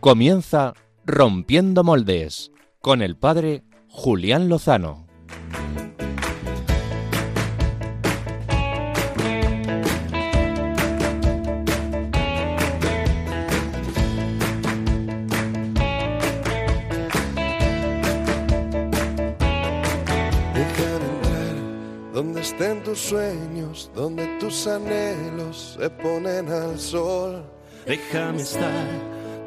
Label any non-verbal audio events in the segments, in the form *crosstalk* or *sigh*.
Comienza Rompiendo Moldes con el padre Julián Lozano. Donde estén tus sueños, donde tus anhelos se ponen al sol. Déjame estar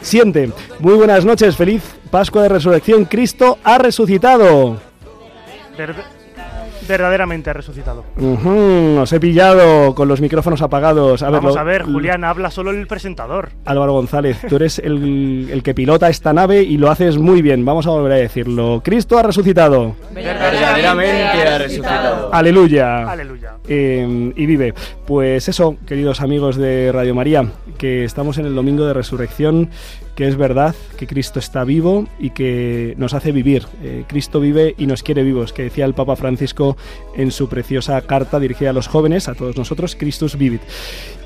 siente. Muy buenas noches, feliz Pascua de Resurrección. Cristo ha resucitado. Verdaderamente ha resucitado. Ujú, os he pillado con los micrófonos apagados. A ver, Vamos lo- a ver, Julián, habla solo el presentador. Álvaro González, tú eres el, el que pilota esta nave y lo haces muy bien. Vamos a volver a decirlo. Cristo ha resucitado. Verdaderamente ha resucitado. Aleluya. Aleluya. Eh, y vive. Pues eso, queridos amigos de Radio María, que estamos en el domingo de resurrección, que es verdad que Cristo está vivo y que nos hace vivir. Eh, Cristo vive y nos quiere vivos, que decía el Papa Francisco en su preciosa carta dirigida a los jóvenes, a todos nosotros, Christus vivit.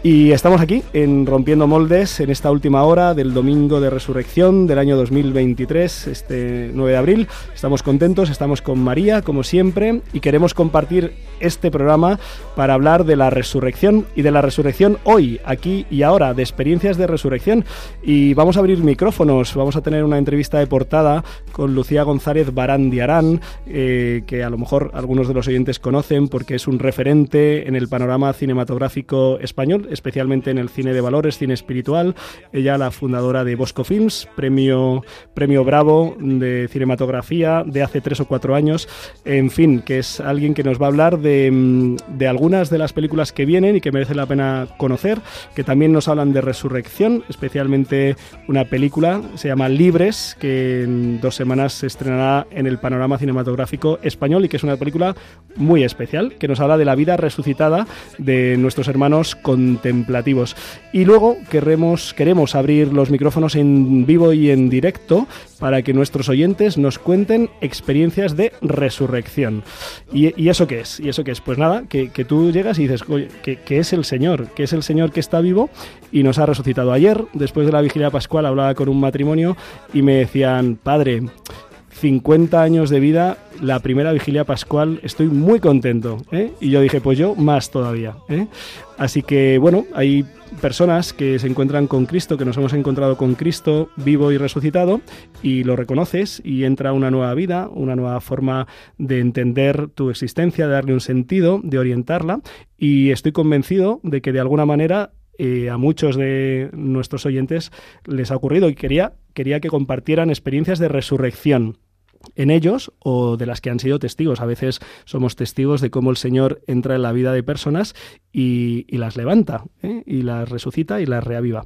Y estamos aquí en Rompiendo Moldes en esta última hora del domingo de resurrección del año 2023, este 9 de abril. Estamos contentos, estamos con María, como siempre, y queremos compartir este programa para hablar de la resurrección y de la resurrección hoy, aquí y ahora, de experiencias de resurrección. Y vamos a abrir micrófonos, vamos a tener una entrevista de portada con Lucía González Barandiarán, eh, que a lo mejor algunos de los oyentes conocen porque es un referente en el panorama cinematográfico español, especialmente en el cine de valores, cine espiritual. Ella, la fundadora de Bosco Films, premio, premio Bravo de cinematografía de hace tres o cuatro años. En fin, que es alguien que nos va a hablar de, mm, de algunas de las películas que vienen y que merece la pena conocer, que también nos hablan de resurrección, especialmente una película, se llama Libres, que en dos semanas se estrenará en el panorama cinematográfico español y que es una película muy especial, que nos habla de la vida resucitada de nuestros hermanos contemplativos. Y luego queremos, queremos abrir los micrófonos en vivo y en directo para que nuestros oyentes nos cuenten experiencias de resurrección. ¿Y, eso qué es? ¿Y eso qué es? Pues nada, que, tú llegas y dices, que es el Señor, que es el Señor que está vivo y nos ha resucitado. Ayer, después de la vigilia pascual, hablaba con un matrimonio y me decían, padre, 50 años de vida, la primera vigilia pascual, estoy muy contento. ¿eh? Y yo dije, pues yo más todavía. ¿eh? Así que bueno, hay personas que se encuentran con Cristo, que nos hemos encontrado con Cristo vivo y resucitado, y lo reconoces y entra una nueva vida, una nueva forma de entender tu existencia, de darle un sentido, de orientarla, y estoy convencido de que de alguna manera eh, a muchos de nuestros oyentes les ha ocurrido y quería, quería que compartieran experiencias de resurrección en ellos o de las que han sido testigos. A veces somos testigos de cómo el Señor entra en la vida de personas y, las levanta, ¿eh? y las resucita y las reaviva.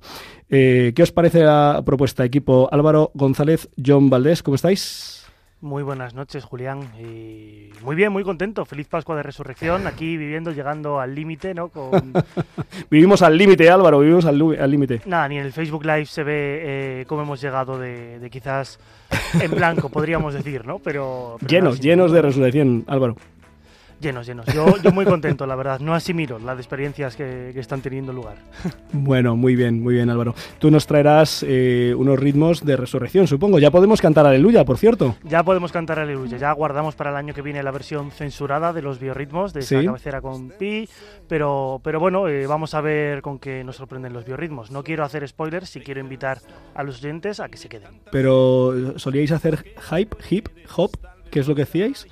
Eh, ¿Qué os parece la propuesta, equipo? Álvaro González, John Valdés, ¿cómo estáis? Muy buenas noches, Julián. Y muy bien, muy contento. Feliz Pascua de Resurrección. *laughs* Aquí viviendo, llegando al límite, ¿no? Con... *laughs* Vivimos al límite, Álvaro, vivimos al límite. Nada, ni en el Facebook Live se ve eh, cómo hemos llegado de, de quizás en blanco, podríamos decir, ¿no? Pero, pero Llenos, nada, llenos de resurrección, Álvaro. Llenos, llenos. Yo, yo muy contento, la verdad. No asimilo las experiencias que, que están teniendo lugar. *laughs* Bueno, muy bien, muy bien, Álvaro. Tú nos traerás eh, unos ritmos de resurrección, supongo. Ya podemos cantar Aleluya, por cierto. Ya podemos cantar Aleluya. Ya guardamos para el año que viene la versión censurada de los biorritmos, de esa Sí. cabecera con pi. Pero, pero bueno, eh, vamos a ver con qué nos sorprenden los biorritmos. No quiero hacer spoilers, si quiero invitar a los oyentes a que se queden. Pero solíais hacer hype, hip, hop, ¿qué es lo que decíais?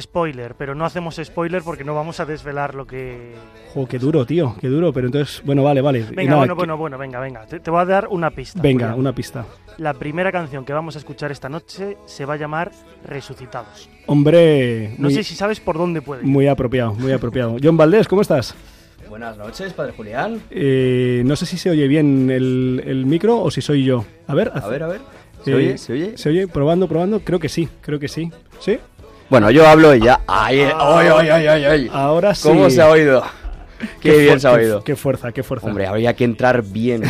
Spoiler, pero no hacemos spoiler porque no vamos a desvelar lo que. Jo, qué duro, tío, qué duro. Pero entonces, bueno, vale, vale. Venga, nada, bueno, que- bueno, bueno, venga, venga. Te, te voy a dar una pista. Venga, una pista. La primera canción que vamos a escuchar esta noche se va a llamar Resucitados. Hombre, No muy, sé si sabes por dónde puede ir. muy apropiado, muy apropiado. John Valdés, ¿cómo estás? Buenas noches, padre Julián. Eh, no sé si se oye bien el, el micro o si soy yo. A ver, A ver, a ver. ¿Se oye? ¿Se oye? ¿Se oye? Probando, probando. Creo que sí, creo que sí. ¿Sí? Bueno, yo hablo y ya. ¡Ay, ay, ay, ay, ay, ay! Ahora sí. ¿Cómo se ha oído? Qué, bien fu- se ha qué- oído. Qué fuerza, qué fuerza. Hombre, habría que entrar bien.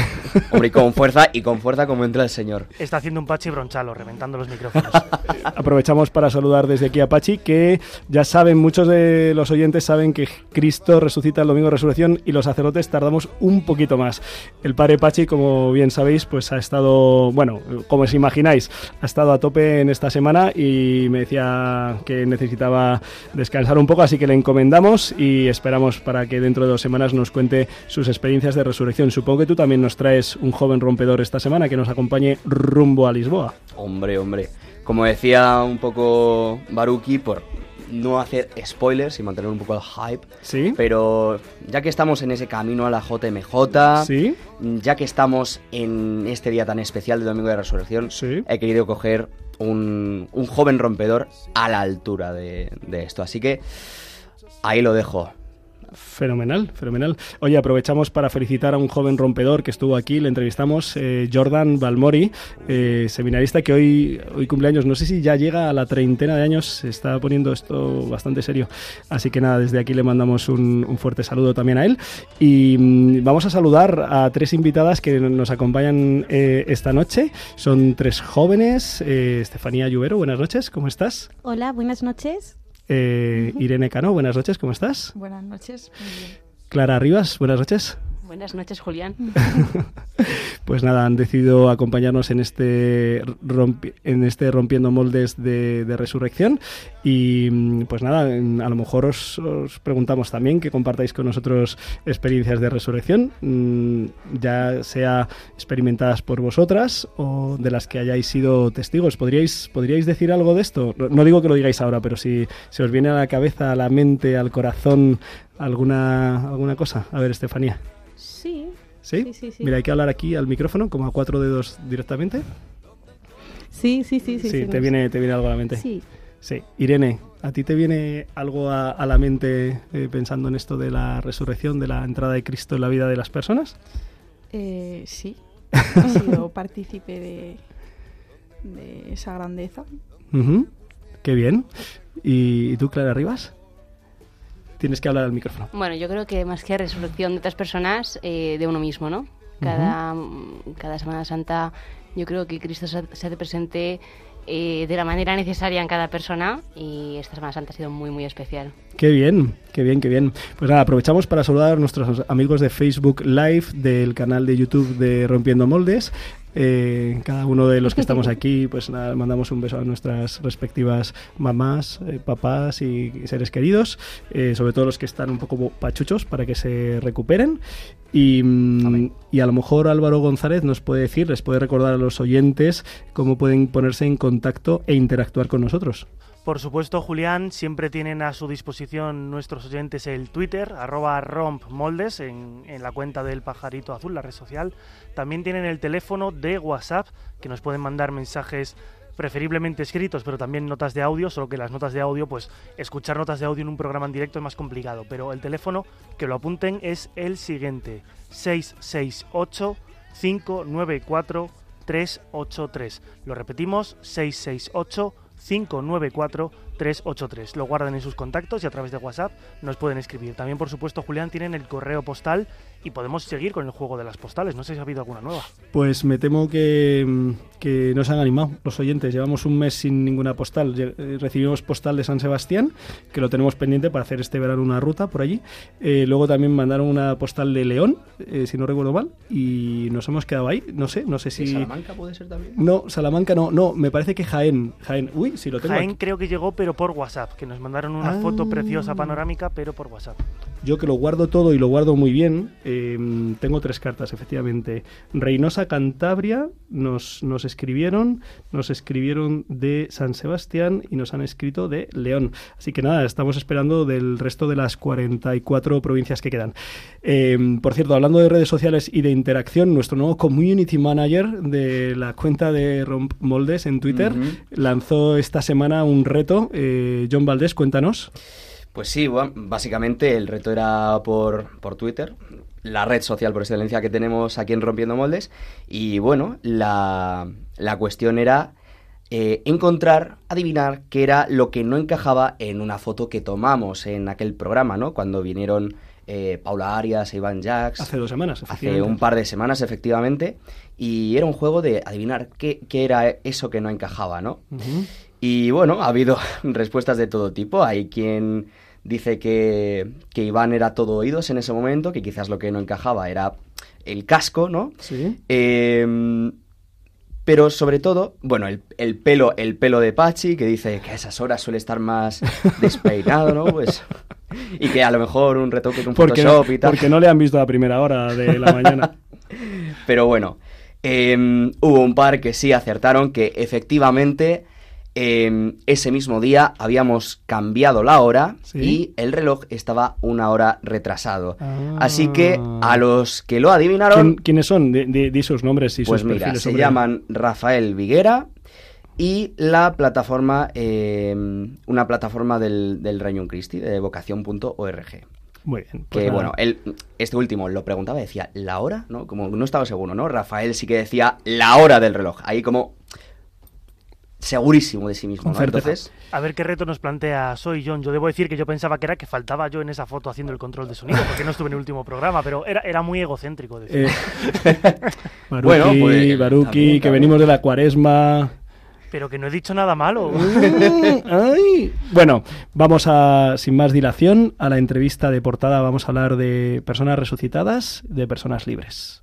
Hombre, y con fuerza, y con fuerza como entra el señor. Está haciendo un Pachi Bronchalo, reventando los micrófonos. *laughs* Aprovechamos para saludar desde aquí a Pachi, que ya saben, muchos de los oyentes saben que Cristo resucita el domingo de resurrección y los sacerdotes tardamos un poquito más. El padre Pachi, como bien sabéis, pues ha estado, bueno, como os imagináis, ha estado a tope en esta semana y me decía que necesitaba descansar un poco, así que le encomendamos y esperamos para que dentro de dos semanas nos cuente sus experiencias de resurrección. Supongo que tú también nos traes un joven rompedor esta semana que nos acompañe rumbo a Lisboa. Hombre, hombre. Como decía un poco Baruki, por no hacer spoilers y mantener un poco el hype. ¿Sí? Pero ya que estamos en ese camino a la JMJ, ¿Sí? ya que estamos en este día tan especial de Domingo de Resurrección, Sí. he querido coger un, un joven rompedor a la altura de, de esto. Así que ahí lo dejo. Fenomenal, fenomenal. Oye, aprovechamos para felicitar a un joven rompedor que estuvo aquí, le entrevistamos, eh, Jordan Balmori, eh, seminarista que hoy, hoy cumpleaños, no sé si ya llega a la treintena de años, se está poniendo esto bastante serio. Así que nada, desde aquí le mandamos un, fuerte saludo también a él. Y mm, vamos a saludar a tres invitadas que nos acompañan eh, esta noche. Son tres jóvenes. Estefanía Lluvero, buenas noches, ¿cómo estás? Hola, buenas noches. Eh, Irene Cano, buenas noches, ¿cómo estás? Buenas noches. Muy bien. Clara Rivas, buenas noches. Buenas noches, Julián. *laughs* Pues nada, han decidido acompañarnos en este, en este rompiendo moldes de, resurrección. Y mm, pues nada, a lo mejor os, os preguntamos también que compartáis con nosotros experiencias de resurrección, mm, ya sea experimentadas por vosotras o de las que hayáis sido testigos. ¿Podríais, ¿podríais decir algo de esto? No digo que lo digáis ahora, pero si se os viene a la cabeza, a la mente, al corazón alguna, alguna cosa. A ver, Estefanía. Sí. ¿Sí? Sí, sí, sí. Mira, hay que hablar aquí al micrófono, como a cuatro dedos directamente. Sí, sí, sí, sí. Sí, te, viene, te viene algo a la mente. Sí. Sí. Irene, ¿a ti te viene algo a, a la mente eh, pensando en esto de la resurrección, de la entrada de Cristo en la vida de las personas? Eh, sí, *laughs* he sido partícipe de, de esa grandeza. Qué bien. ¿Y, y tú, Clara Rivas? Tienes que hablar al micrófono. Bueno, yo creo que más que resurrección de otras personas, eh, de uno mismo, ¿no? Cada, mm, cada Semana Santa yo creo que Cristo se, se hace presente eh, de la manera necesaria en cada persona y esta Semana Santa ha sido muy, muy especial. Qué bien, qué bien, qué bien. Pues nada, aprovechamos para saludar a nuestros amigos de Facebook Live, del canal de YouTube de Rompiendo Moldes. Eh, cada uno de los que estamos aquí, pues nada, mandamos un beso a nuestras respectivas mamás, eh, papás y seres queridos, eh, sobre todo los que están un poco pachuchos para que se recuperen. Y, mm, y a lo mejor Álvaro González nos puede decir, les puede recordar a los oyentes cómo pueden ponerse en contacto e interactuar con nosotros. Por supuesto, Julián, siempre tienen a su disposición nuestros oyentes el Twitter, arroba rompmoldes, en, en la cuenta del pajarito azul, la red social. También tienen el teléfono de WhatsApp, que nos pueden mandar mensajes preferiblemente escritos, pero también notas de audio, solo que las notas de audio, pues escuchar notas de audio en un programa en directo es más complicado. Pero el teléfono, que lo apunten, es el siguiente, 668 594 383. Lo repetimos, 668 594 383. Lo guardan en sus contactos y a través de WhatsApp nos pueden escribir. También, por supuesto, Julián, tienen el correo postal y podemos seguir con el juego de las postales. No sé si ha habido alguna nueva. Pues me temo que, mm, que nos han animado los oyentes. Llevamos un mes sin ninguna postal. Eh, Recibimos postal de San Sebastián, que lo tenemos pendiente para hacer este verano una ruta por allí. Eh, luego también mandaron una postal de León, eh, si no recuerdo mal, y nos hemos quedado ahí. No sé, no sé si... Salamanca puede ser también? No, Salamanca no, no, me parece que Jaén. Jaén, uy, si lo tengo Jaén aquí. creo que llegó, pero por WhatsApp, que nos mandaron una Ah. foto preciosa panorámica, pero por WhatsApp. Yo que lo guardo todo y lo guardo muy bien, eh, tengo tres cartas, efectivamente. Reynosa Cantabria nos, nos escribieron, nos escribieron de San Sebastián y nos han escrito de León. Así que nada, estamos esperando del resto de las 44 provincias que quedan. Eh, por cierto, hablando de redes sociales y de interacción, nuestro nuevo community manager de la cuenta de Romp Moldes en Twitter lanzó esta semana un reto. Eh, John Valdés, cuéntanos. Pues sí, bueno, básicamente el reto era por, por Twitter, la red social por excelencia que tenemos aquí en Rompiendo Moldes. Y bueno, la, la cuestión era eh, encontrar, adivinar qué era lo que no encajaba en una foto que tomamos en aquel programa, ¿no? Cuando vinieron eh, Paula Arias e Iván Jacks. Hace dos semanas, Hace un par de semanas, efectivamente. Y era un juego de adivinar qué, qué era eso que no encajaba, ¿no? Y bueno, ha habido *laughs* respuestas de todo tipo. Hay quien dice que, que Iván era todo oídos en ese momento, que quizás lo que no encajaba era el casco, ¿no? Sí. Eh, pero sobre todo, bueno, el, el pelo, el pelo de Pachi, que dice que a esas horas suele estar más *laughs* despeinado, ¿no? Pues, y que a lo mejor un retoque con no, Photoshop y tal. porque no le han visto a primera hora de la *laughs* mañana. Pero bueno, eh, hubo un par que sí acertaron que efectivamente eh, ese mismo día habíamos cambiado la hora Sí. y el reloj estaba una hora retrasado. Ah. Así que a los que lo ¿Quién- adivinaron, ¿Quiénes son? Di, di- di sus nombres y pues sus mira, se llaman Rafael Viguera y la plataforma, eh, una plataforma del, del Reino Christi, de vocación.org. Muy bien. pues Que nada. bueno, él, este último lo preguntaba, decía, ¿la hora? ¿No? Como no estaba seguro, ¿no? Rafael sí que decía la hora del reloj. Ahí como segurísimo de sí mismo, ¿no? Entonces, A ver qué reto nos plantea Soy John. Yo debo decir que yo pensaba que era que faltaba yo en esa foto haciendo el control de sonido, porque no estuve en el último programa, pero era, era muy egocéntrico decir. Eh, *laughs* Baruki, Bueno, pues, Baruki, también, que claro. venimos de la cuaresma. Pero que no he dicho nada malo. Ay. Bueno, vamos a, sin más dilación, a la entrevista de portada. Vamos a hablar de personas resucitadas, de personas libres.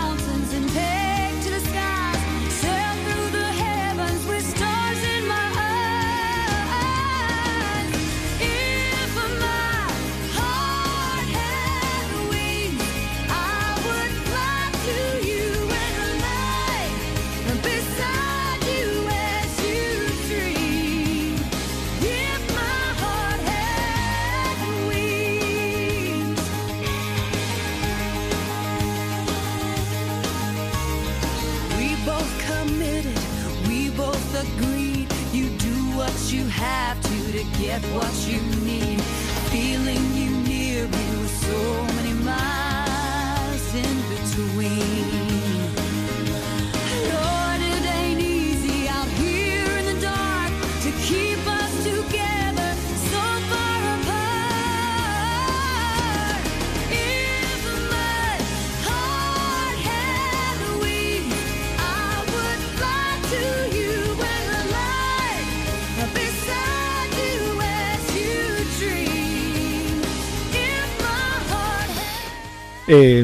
you have to to get what you Eh,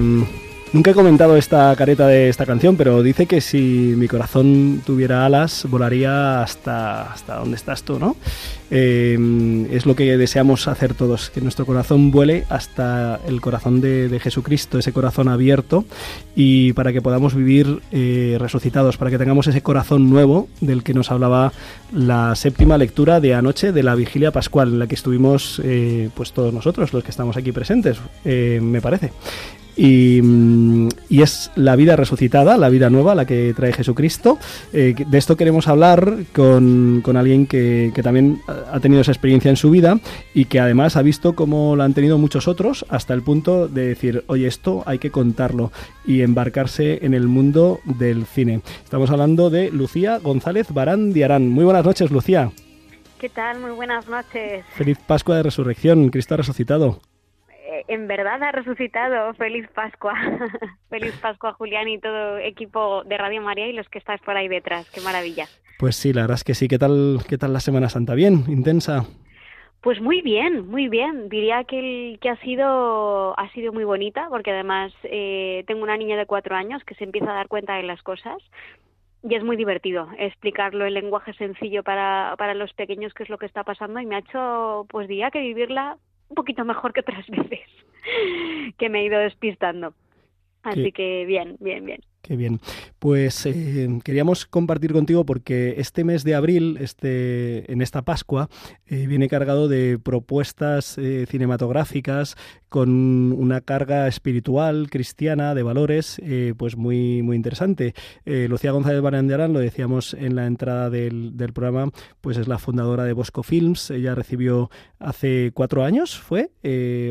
nunca he comentado esta careta de esta canción, pero dice que si mi corazón tuviera alas, volaría hasta, hasta donde estás tú, ¿no? Eh, es lo que deseamos hacer todos, que nuestro corazón vuele hasta el corazón de, de Jesucristo, ese corazón abierto, y para que podamos vivir eh, resucitados, para que tengamos ese corazón nuevo del que nos hablaba la séptima lectura de anoche de la vigilia pascual, en la que estuvimos eh, pues todos nosotros, los que estamos aquí presentes, eh, me parece. Y, mm, y es la vida resucitada, la vida nueva, la que trae Jesucristo. Eh, de esto queremos hablar con, con alguien que, que también ha tenido esa experiencia en su vida y que además ha visto cómo lo han tenido muchos otros hasta el punto de decir, oye, esto hay que contarlo y embarcarse en el mundo del cine. Estamos hablando de Lucía González Barán Diarán. Muy buenas noches, Lucía. ¿Qué tal? Muy buenas noches. Feliz Pascua de Resurrección, Cristo ha resucitado. Eh, en verdad ha resucitado. Feliz Pascua. *laughs* Feliz Pascua, Julián y todo equipo de Radio María y los que estáis por ahí detrás. Qué maravilla. Pues sí, la verdad es que sí. ¿Qué tal, qué tal la Semana Santa? ¿Bien? ¿Intensa? Pues muy bien, muy bien. Diría que, el- que ha sido ha sido muy bonita porque además eh, tengo una niña de cuatro años que se empieza a dar cuenta de las cosas y es muy divertido explicarlo en lenguaje sencillo para, para los pequeños qué es lo que está pasando y me ha hecho, pues diría que vivirla un poquito mejor que otras *laughs* veces que me he ido despistando. Así Qué- que bien, bien, bien. Qué bien. Pues eh, queríamos compartir contigo porque este mes de abril, este, en esta Pascua, eh, viene cargado de propuestas eh, cinematográficas con una carga espiritual, cristiana, de valores, pues muy, muy interesante. Lucía González Barandiarán, lo decíamos en la entrada del, del programa, pues es la fundadora de Bosco Films. Ella recibió hace cuatro años, ¿fue?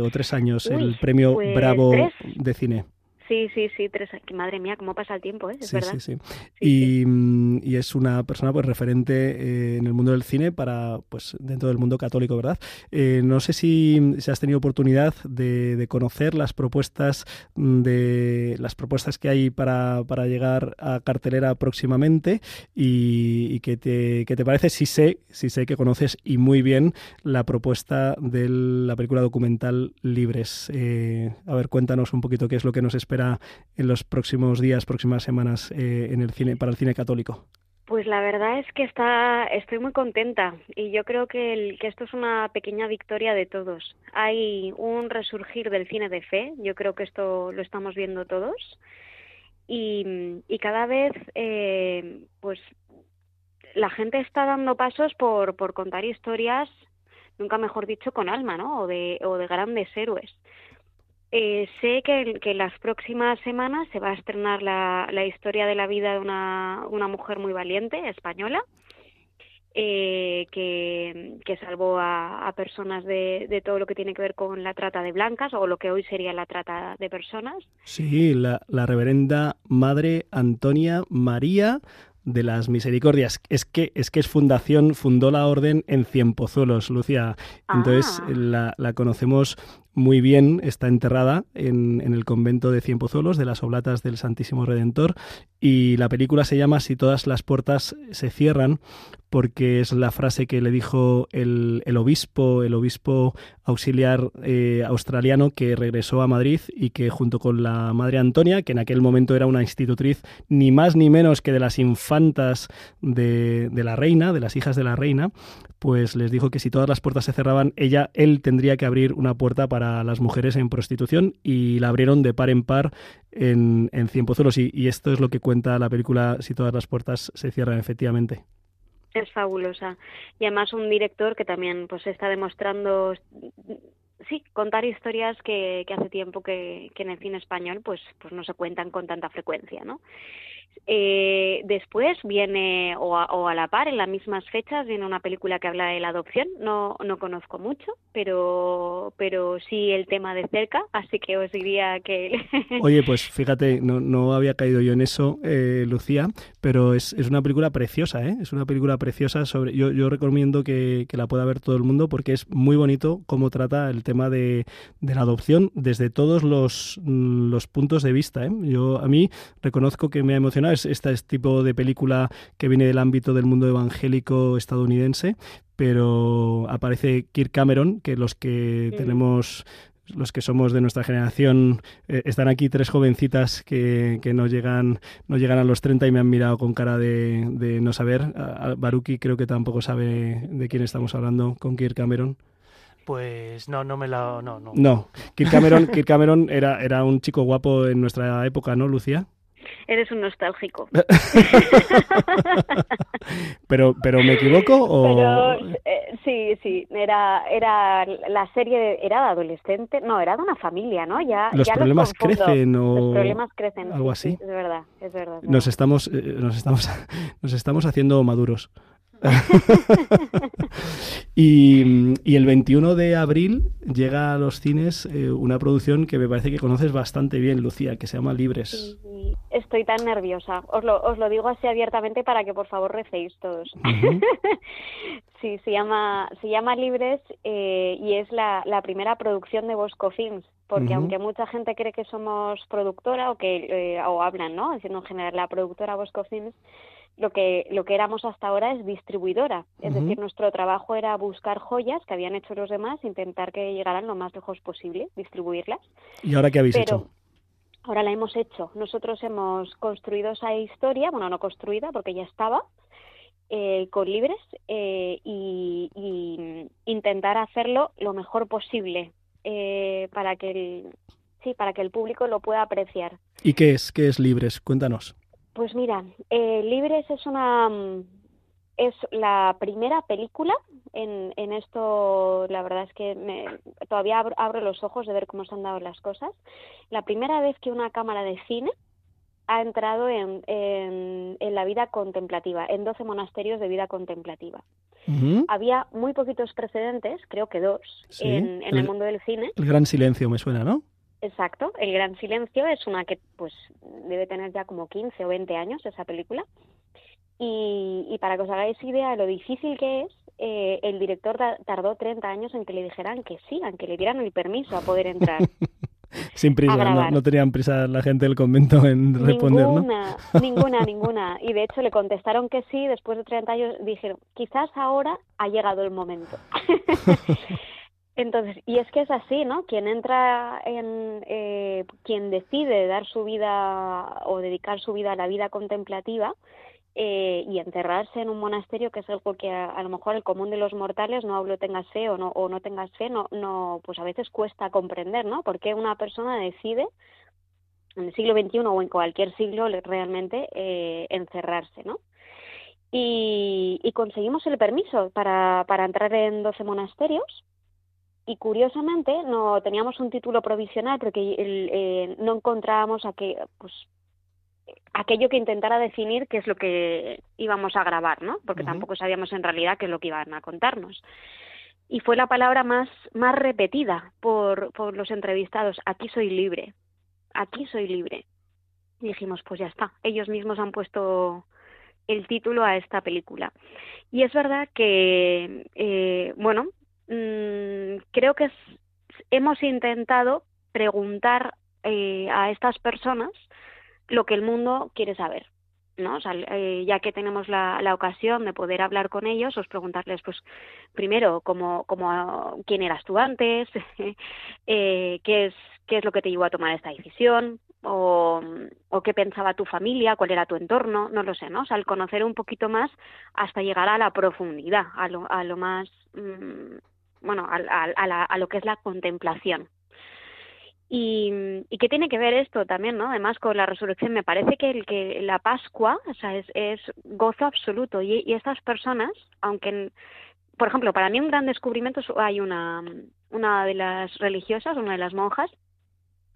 O tres años, el premio pues Bravo tres. de cine. Sí, sí, sí, tres. que Madre mía, cómo pasa el tiempo, ¿eh? Es Sí, verdad. sí, sí. Y, mm, y es una persona pues referente eh, en el mundo del cine para pues dentro del mundo católico, ¿verdad? Eh, no sé si, si has tenido oportunidad de, de conocer las propuestas mm, de las propuestas que hay para, para llegar a cartelera próximamente y, y qué te, qué te parece. Si sé, si sé que conoces y muy bien la propuesta de la película documental Libres. Eh, a ver, cuéntanos un poquito qué es lo que nos espera en los próximos días, próximas semanas eh, en el cine para el cine católico. Pues la verdad es que está, estoy muy contenta y yo creo que, que esto es una pequeña victoria de todos. Hay un resurgir del cine de fe, yo creo que esto lo estamos viendo todos y, cada vez eh, pues la gente está dando pasos por, por contar historias, nunca mejor dicho, con alma, ¿no? O de grandes héroes. Eh, sé que, que en las próximas semanas se va a estrenar la, la historia de la vida de una, una mujer muy valiente, española, eh, que, que salvó a, a personas de, de todo lo que tiene que ver con la trata de blancas o lo que hoy sería la trata de personas. Sí, la, la reverenda Madre Antonia María de las Misericordias. Es que es que es fundación, fundó la orden en Cienpozuelos, Lucía. Entonces Ah. la, la conocemos muy bien, está enterrada en, en el convento de Cienpozuelos, de las Oblatas del Santísimo Redentor, y la película se llama Si todas las puertas se cierran, porque es la frase que le dijo el, el obispo, el obispo auxiliar eh, australiano que regresó a Madrid y que junto con la madre Antonia, que en aquel momento era una institutriz ni más ni menos que de las infantas de, de la reina, de las hijas de la reina, pues les dijo que si todas las puertas se cerraban, ella, él tendría que abrir una puerta para las mujeres en prostitución y la abrieron de par en par en, en Cienpozuelos y, y esto es lo que cuenta la película Si todas las puertas se cierran efectivamente. Es fabulosa. Y además un director que también pues está demostrando, sí, contar historias que, hace tiempo que, que en el cine español pues, pues no se cuentan con tanta frecuencia, ¿no? Eh, después viene, o a, o a la par, en las mismas fechas, viene una película que habla de la adopción. No, no conozco mucho, pero, pero sí el tema de cerca, así que os diría que... *laughs* Oye, pues fíjate, no, no había caído yo en eso, eh, Lucía, pero es, es una película preciosa, ¿eh? Es una película preciosa sobre... Yo, yo recomiendo que, que la pueda ver todo el mundo porque es muy bonito cómo trata el tema de, de la adopción desde todos los, los puntos de vista, ¿eh? Yo, a mí reconozco que me ha emocionado es este tipo de película que viene del ámbito del mundo evangélico estadounidense, pero aparece Kirk Cameron, que los que Sí. tenemos los que somos de nuestra generación, eh, están aquí tres jovencitas que, que no llegan no llegan a los 30 y me han mirado con cara de, de no saber. A- a Baruki creo que tampoco sabe de quién estamos hablando con Kirk Cameron. Pues no, no me la... No, no. No, Kirk Cameron, Kirk Cameron era, era un chico guapo en nuestra época, ¿no, Lucía? Eres un nostálgico. *laughs* *laughs* Pero, pero ¿me equivoco o...? Pero eh, sí, sí, era, era la serie, de- era de adolescente, no, era de una familia, ¿no? Ya, Los ya problemas crecen o Los problemas crecen, algo sí, así. sí, es verdad, es verdad. es Nos verdad. estamos, eh, nos estamos, *laughs* nos estamos haciendo maduros. *laughs* y, y el 21 de abril llega a los cines eh, una producción que me parece que conoces bastante bien, Lucía, que se llama Libres. Estoy tan nerviosa. Os lo, os lo digo así abiertamente para que por favor recéis todos. *laughs* sí, se llama, se llama Libres eh, y es la, la primera producción de Bosco Films. Porque aunque mucha gente cree que somos productora o que eh, o hablan, ¿no? Diciendo en general la productora Bosco Films, lo que lo que éramos hasta ahora es distribuidora. Es decir, nuestro trabajo era buscar joyas que habían hecho los demás, intentar que llegaran lo más lejos posible, distribuirlas. ¿Y ahora qué habéis Pero hecho? Ahora la hemos hecho. Nosotros hemos construido esa historia, bueno, no construida porque ya estaba, eh, con libres eh, y, y intentar hacerlo lo mejor posible eh, para que el sí para que el público lo pueda apreciar. ¿Y qué es? ¿Qué es Libres? Cuéntanos. Pues mira, eh, Libres es una mm, es la primera película en, en esto. La verdad es que me, todavía abro, abro los ojos de ver cómo se han dado las cosas. La primera vez que una cámara de cine ha entrado en, en, en la vida contemplativa, en 12 monasterios de vida contemplativa. Había muy poquitos precedentes, creo que dos, Sí, en el- el mundo del cine. El Gran Silencio me suena, ¿no? Exacto, El Gran Silencio es una que pues debe tener ya como 15 o 20 años esa película. Y, y para que os hagáis idea de lo difícil que es, eh, el director ta- tardó 30 años en que le dijeran que sí, en que le dieran el permiso a poder entrar. *laughs* Sin prisa, no, no tenían prisa la gente del convento en responder, ¿no? ninguna, ninguna, ninguna. Y de hecho le contestaron que sí, después de 30 años dijeron, quizás ahora ha llegado el momento. *laughs* Entonces, y es que es así, ¿no? Quien entra en, eh, quien decide dar su vida o dedicar su vida a la vida contemplativa eh, y encerrarse en un monasterio, que es algo que a, a lo mejor el común de los mortales, no hablo tengas fe o no, o no tengas fe, no, no, pues a veces cuesta comprender, ¿no? Porque una persona decide en el siglo XXI o en cualquier siglo realmente eh, encerrarse, ¿no? Y, y conseguimos el permiso para, para entrar en 12 monasterios y curiosamente no teníamos un título provisional porque el- eh, no encontrábamos a que, pues, aquello que intentara definir qué es lo que íbamos a grabar, ¿no? Porque tampoco sabíamos en realidad qué es lo que iban a contarnos. Y fue la palabra más, más repetida por, por los entrevistados, aquí soy libre, aquí soy libre. Y dijimos, pues ya está, ellos mismos han puesto el título a esta película. Y es verdad que, eh, bueno, mm, creo que es- hemos intentado preguntar eh, a estas personas lo que el mundo quiere saber. ¿no? Eh, ya que tenemos la, la ocasión de poder hablar con ellos, os preguntarles, pues, primero, cómo, cómo, quién eras tú antes, *laughs* eh, qué es qué es lo que te llevó a tomar esta decisión, o, qué pensaba tu familia, cuál era tu entorno, no lo sé, ¿no? El conocer un poquito más hasta llegar a la profundidad, a lo, a lo más, mm, bueno, a, a- a la- a lo que es la contemplación. Y, y qué tiene que ver esto también, ¿no? Además con la resurrección, me parece que el que la Pascua, o sea, es, es gozo absoluto y, y estas personas, aunque, por ejemplo, para mí un gran descubrimiento es- hay una una de las religiosas, una de las monjas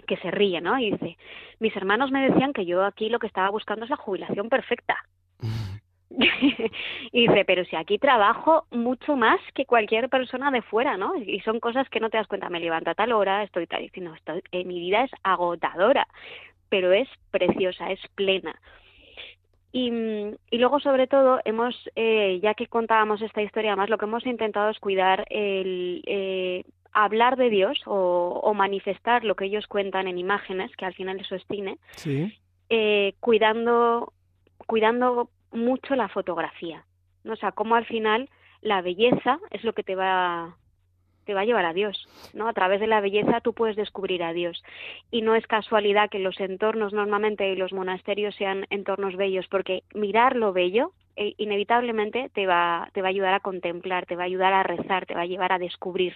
que se ríe, ¿no? Y dice, mis hermanos me decían que yo aquí lo que estaba buscando es la jubilación perfecta. Y dice, pero si aquí trabajo mucho más que cualquier persona de fuera, ¿no? Y son cosas que no te das cuenta. Me levanto a tal hora, estoy tal, diciendo, estoy, eh, mi vida es agotadora, pero es preciosa, es plena. Y, y luego, sobre todo, hemos, eh, ya que contábamos esta historia, más lo que hemos intentado es cuidar el eh, hablar de Dios o, o manifestar lo que ellos cuentan en imágenes, que al final eso es cine, Sí. eh, cuidando, cuidando mucho la fotografía. ¿no? O sea, cómo al final la belleza es lo que te va, te va a llevar a Dios. ¿no? A través de la belleza tú puedes descubrir a Dios. Y no es casualidad que los entornos normalmente y los monasterios sean entornos bellos, porque mirar lo bello eh, inevitablemente te va, te va a ayudar a contemplar, te va a ayudar a rezar, te va a llevar a descubrir.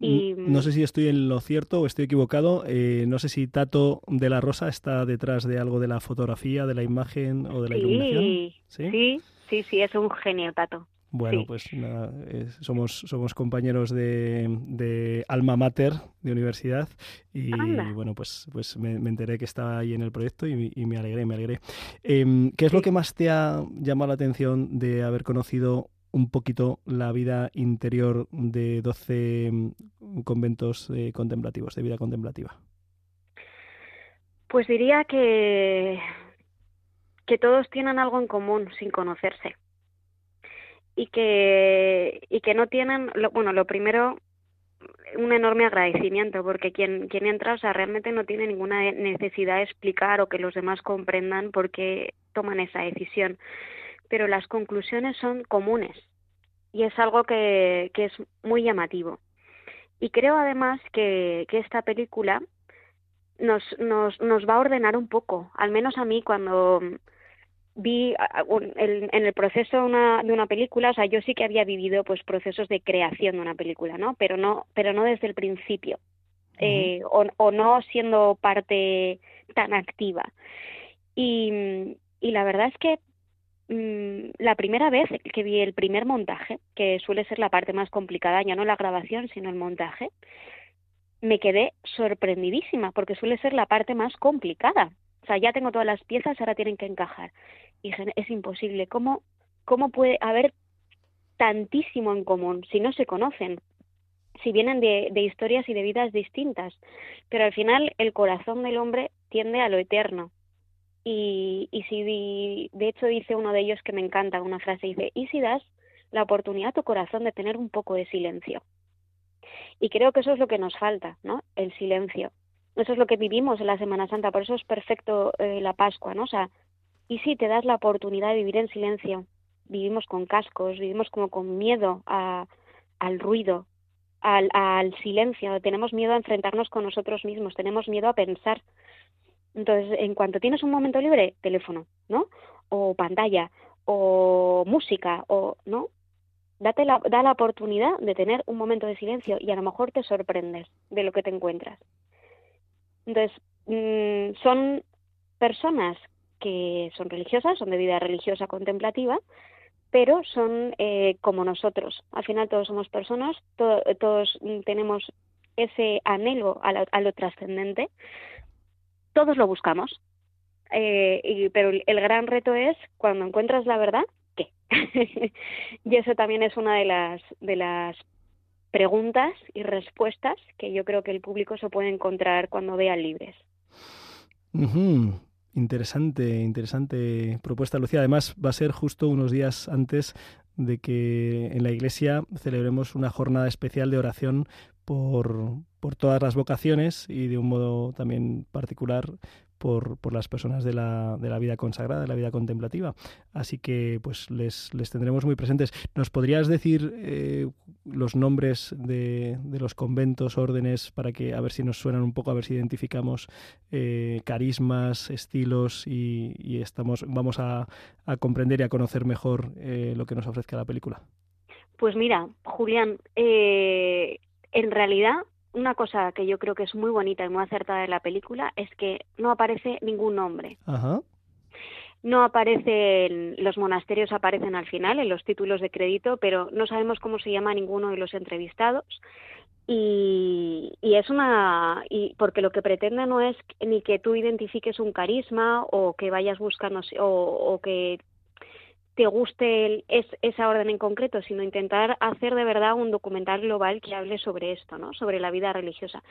Y, No sé si estoy en lo cierto o estoy equivocado. eh, no sé si Tato de la Rosa está detrás de algo de la fotografía, de la imagen o de la iluminación. Sí, ¿Sí? sí, sí, sí, es un genio, Tato. Bueno, Sí. pues nada, eh, somos, somos compañeros de, de alma mater de universidad y Anda. bueno, pues, pues me, me enteré que estaba ahí en el proyecto y, y me alegré, me alegré. Em, ¿Qué es lo que más te ha llamado la atención de haber conocido un poquito la vida interior de 12 mm, conventos eh, contemplativos, de vida contemplativa? Pues diría que, que todos tienen algo en común sin conocerse. Y que, y que no tienen, lo- bueno, lo primero, un enorme agradecimiento, porque quien, quien entra, o sea, realmente no tiene ninguna necesidad de explicar o que los demás comprendan por qué toman esa decisión. Pero las conclusiones son comunes y es algo que, que es muy llamativo. Y creo además que, que esta película nos, nos, nos va a ordenar un poco, al menos a mí cuando vi en el proceso de una, de una película, o sea, yo sí que había vivido pues procesos de creación de una película, ¿no? Pero no, pero no desde el principio, eh, o, o no siendo parte tan activa. Y, y la verdad es que mm, la primera vez que vi el primer montaje, que suele ser la parte más complicada, ya no la grabación, sino el montaje, me quedé sorprendidísima porque suele ser la parte más complicada. O sea, ya tengo todas las piezas, ahora tienen que encajar. Y dije, es imposible. ¿Cómo, cómo puede haber tantísimo en común si no se conocen? Si vienen de, de historias y de vidas distintas. Pero al final el corazón del hombre tiende a lo eterno. Y, y si de hecho dice uno de ellos que me encanta una frase, dice, ¿y si das la oportunidad a tu corazón de tener un poco de silencio? Y creo que eso es lo que nos falta, ¿no? El silencio. Eso es lo que vivimos en la Semana Santa, por eso es perfecto eh, la Pascua, ¿no? O sea, y si te das la oportunidad de vivir en silencio, vivimos con cascos, vivimos como con miedo al ruido, al silencio, tenemos miedo a enfrentarnos con nosotros mismos, tenemos miedo a pensar. Entonces, en cuanto tienes un momento libre, teléfono, ¿no? O pantalla, o música, o, ¿no? Date la, da la oportunidad de tener un momento de silencio y a lo mejor te sorprendes de lo que te encuentras. Entonces, mm, son personas que son religiosas, son de vida religiosa contemplativa, pero son eh, como nosotros. Al final todos somos personas, to- todos tenemos ese anhelo a a lo trascendente, todos lo buscamos, eh, y- pero el, gran reto es cuando encuentras la verdad, ¿qué? *laughs* y eso también es una de las, de las preguntas y respuestas que yo creo que el público se puede encontrar cuando vea libres. Interesante, interesante propuesta, Lucía. Además, va a ser justo unos días antes de que en la iglesia celebremos una jornada especial de oración por, por todas las vocaciones y de un modo también particular por, por las personas de la, de la vida consagrada, de la vida contemplativa. Así que pues les, les tendremos muy presentes. ¿Nos podrías decir eh, los nombres de, de los conventos, órdenes, para que a ver si nos suenan un poco, a ver si identificamos eh, carismas, estilos y, y estamos, vamos a, a comprender y a conocer mejor eh, lo que nos ofrezca la película? Pues mira, Julián, en realidad una cosa que yo creo que es muy bonita y muy acertada de la película es que no aparece ningún nombre. Ajá. No aparecen, los monasterios aparecen al final en los títulos de crédito, pero no sabemos cómo se llama ninguno de los entrevistados. Y, y es una. Y porque lo que pretende no es ni que tú identifiques un carisma o que vayas buscando o, o que te guste el- es, esa orden en concreto, sino intentar hacer de verdad un documental global que hable sobre esto, ¿no? Sobre la vida religiosa.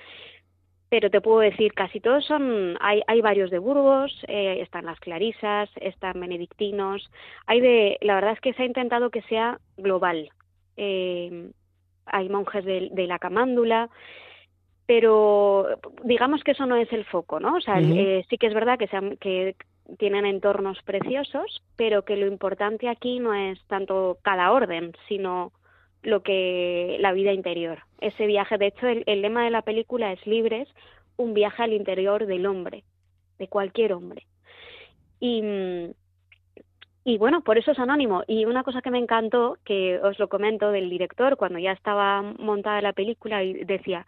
Pero te puedo decir, casi todos son, hay, hay varios de Burgos, eh, están las Clarisas, están benedictinos, hay de, la verdad es que se ha intentado que sea global. Eh, hay monjes de, de la Camándula, pero digamos que eso no es el foco, ¿no? O sea, eh, sí que es verdad que, sean, que tienen entornos preciosos, pero que lo importante aquí no es tanto cada orden, sino lo que la vida interior. Ese viaje, de hecho, el, lema de la película es libres, un viaje al interior del hombre, de cualquier hombre. Y, y bueno, por eso es anónimo. Y una cosa que me encantó, que os lo comento del director, cuando ya estaba montada la película, y decía,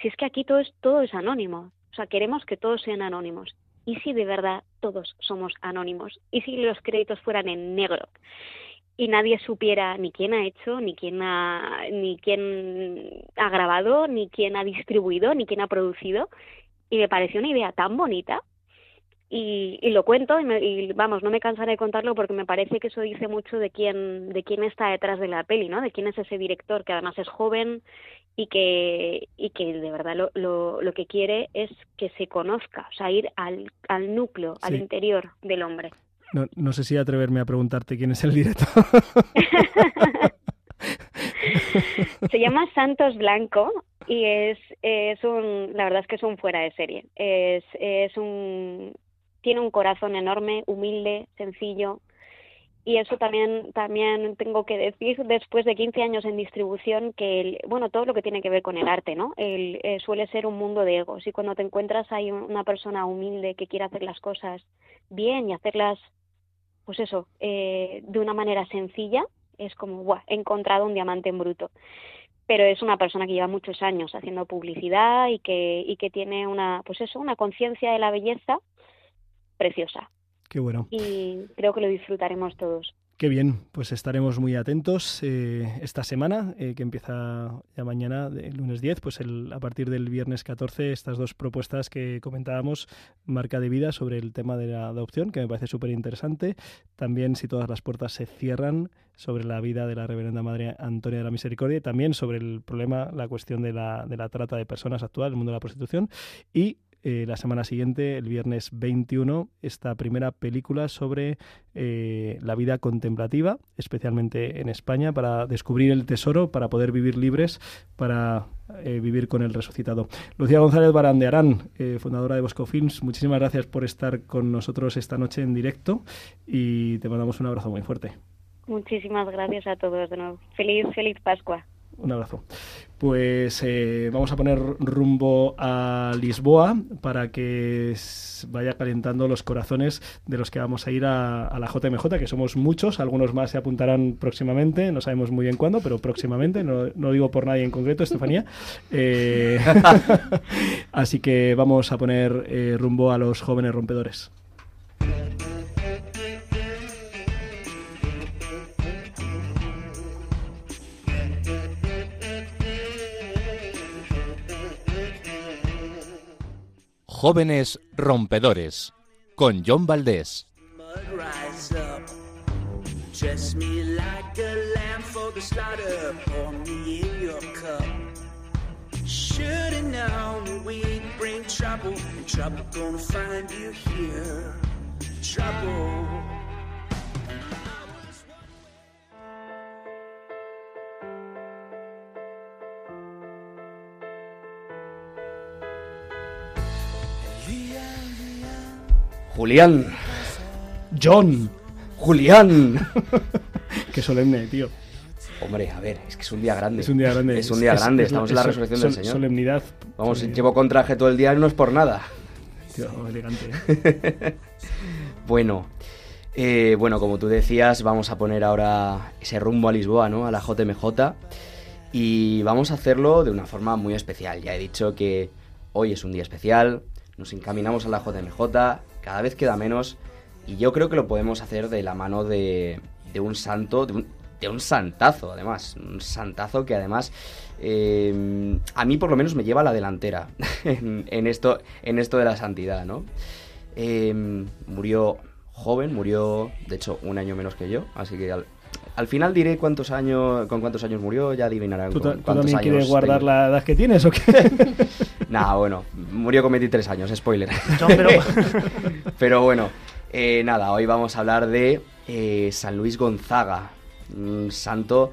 si es que aquí todo es, todo es anónimo, o sea, queremos que todos sean anónimos. ¿Y si de verdad todos somos anónimos? ¿Y si los créditos fueran en negro? y nadie supiera ni quién ha hecho, ni quién ha, ni quién ha grabado, ni quién ha distribuido, ni quién ha producido. Y me pareció una idea tan bonita y, y lo cuento y, me- y, vamos no me cansaré de contarlo porque me parece que eso dice mucho de quién de quién está detrás de la peli no de quién es ese director que además es joven y que y que de verdad lo, lo, lo que quiere es que se conozca o sea ir al, al núcleo al interior del hombre No, no sé si atreverme a preguntarte quién es el director. *laughs* Se llama Santos Blanco y es, es un, la verdad es que es un fuera de serie. Es, es un, tiene un corazón enorme, humilde, sencillo. Y eso también, también tengo que decir, después de 15 años en distribución, que, el, bueno, todo lo que tiene que ver con el arte, ¿no? El, eh, suele ser un mundo de egos. Y cuando te encuentras hay un- una persona humilde que quiere hacer las cosas bien y hacerlas, pues eso, eh, de una manera sencilla, es como, ¡buah! He encontrado un diamante en bruto. Pero es una persona que lleva muchos años haciendo publicidad y que, y que tiene una, pues eso, una conciencia de la belleza preciosa. Qué bueno. Y creo que lo disfrutaremos todos. Qué bien, pues estaremos muy atentos eh, esta semana, eh, que empieza ya mañana, el lunes 10, pues el, a partir del viernes 14, estas dos propuestas que comentábamos, marca de vida sobre el tema de la adopción, que me parece súper interesante. También si todas las puertas se cierran sobre la vida de la reverenda Madre Antonia de la Misericordia y también sobre el problema, la cuestión de la, de la trata de personas actual, el mundo de la prostitución. Y eh, la semana siguiente, el viernes 21, esta primera película sobre eh, la vida contemplativa, especialmente en España, para descubrir el tesoro, para poder vivir libres, para eh, vivir con el resucitado. Lucía González Barandearán, eh, fundadora de Bosco Films, muchísimas gracias por estar con nosotros esta noche en directo y te mandamos un abrazo muy fuerte. Muchísimas gracias a todos de nuevo. Feliz, feliz Pascua. Un abrazo. Pues eh, vamos a poner rumbo a Lisboa para que vaya calentando los corazones de los que vamos a ir a, a la JMJ, que somos muchos, algunos más se apuntarán próximamente, no sabemos muy bien cuándo, pero próximamente, no, no digo por nadie en concreto, Estefanía. *laughs* Eh, *laughs* así que vamos a poner eh, rumbo a los jóvenes rompedores. Jóvenes Rompedores, con John Valdés. trouble. Trouble gonna find you here. Julián. John. Julián. *laughs* Qué solemne, tío. Hombre, a ver, es que es un día grande. Es un día grande. Es un día Es- grande, es- estamos es en la resurrección sol- del Señor. Solemnidad. Vamos, Sí. llevo con traje todo el día y no es por nada. Tío, elegante. ¿eh? *laughs* Bueno, eh, bueno, como tú decías, vamos a poner ahora ese rumbo a Lisboa, ¿no? A la JMJ. Y vamos a hacerlo de una forma muy especial. Ya he dicho que hoy es un día especial, nos encaminamos a la JMJ, cada vez queda menos. Y yo creo que lo podemos hacer de la mano de, un santo, de un, santazo, además. Un santazo que además eh, a mí por lo menos me lleva a la delantera *laughs* en, esto, en esto de la santidad, ¿no? Eh, murió joven, murió de hecho un año menos que yo, así que al, al final diré cuántos años, con cuántos años murió, ya adivinarán ¿Tú, con tú cuántos también años. quieres guardar tengo. la edad que tienes o qué? *laughs* Nah, bueno, murió con 23 años, spoiler. Pero- *laughs* Pero bueno, eh, nada, hoy vamos a hablar de eh, San Luis Gonzaga, un santo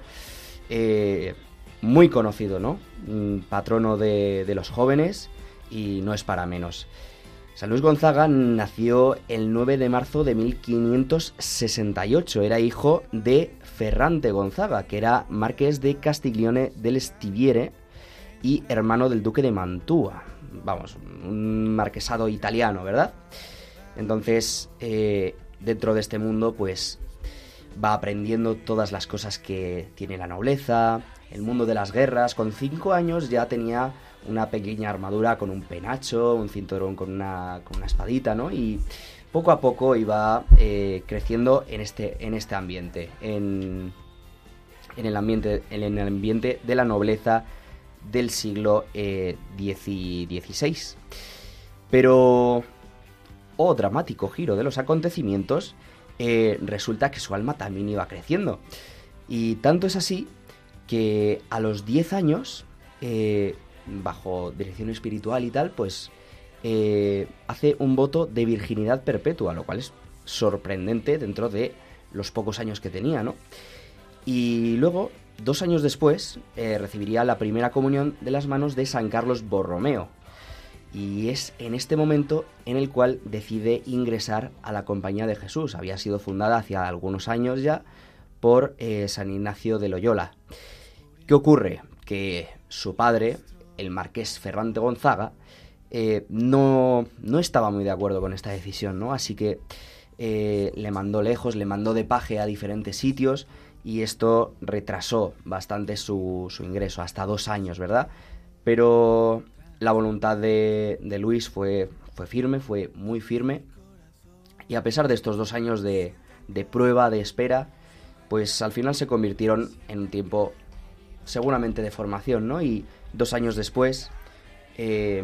eh, muy conocido, ¿no? Un patrono de, de los jóvenes y no es para menos. San Luis Gonzaga nació el 9 de marzo de 1568. Era hijo de Ferrante Gonzaga, que era marqués de Castiglione del Stiviere y hermano del duque de Mantua. Vamos, un marquesado italiano, ¿verdad? Entonces, eh, dentro de este mundo, pues va aprendiendo todas las cosas que tiene la nobleza, el mundo de las guerras. Con cinco años ya tenía una pequeña armadura con un penacho, un cinturón con una, con una espadita, ¿no? Y poco a poco iba eh, creciendo en este, en este ambiente, en, en el ambiente, en el ambiente de la nobleza del siglo eh, XVI. Pero, oh dramático giro de los acontecimientos, eh, resulta que su alma también iba creciendo. Y tanto es así que a los 10 años, eh, bajo dirección espiritual y tal, pues eh, hace un voto de virginidad perpetua, lo cual es sorprendente dentro de los pocos años que tenía, ¿no? Y luego, dos años después, eh, recibiría la primera comunión de las manos de San Carlos Borromeo. Y es en este momento en el cual decide ingresar a la Compañía de Jesús. Había sido fundada hacía algunos años ya por eh, San Ignacio de Loyola. ¿Qué ocurre? Que su padre, el marqués Ferrante Gonzaga, eh, no, no estaba muy de acuerdo con esta decisión, ¿no? Así que eh, le mandó lejos, le mandó de paje a diferentes sitios y esto retrasó bastante su, ingreso, hasta dos años, ¿verdad? Pero la voluntad de, Luis fue, fue firme, fue muy firme y a pesar de estos dos años de prueba, de espera, pues al final se convirtieron en un tiempo seguramente de formación, ¿no? Y dos años después, eh,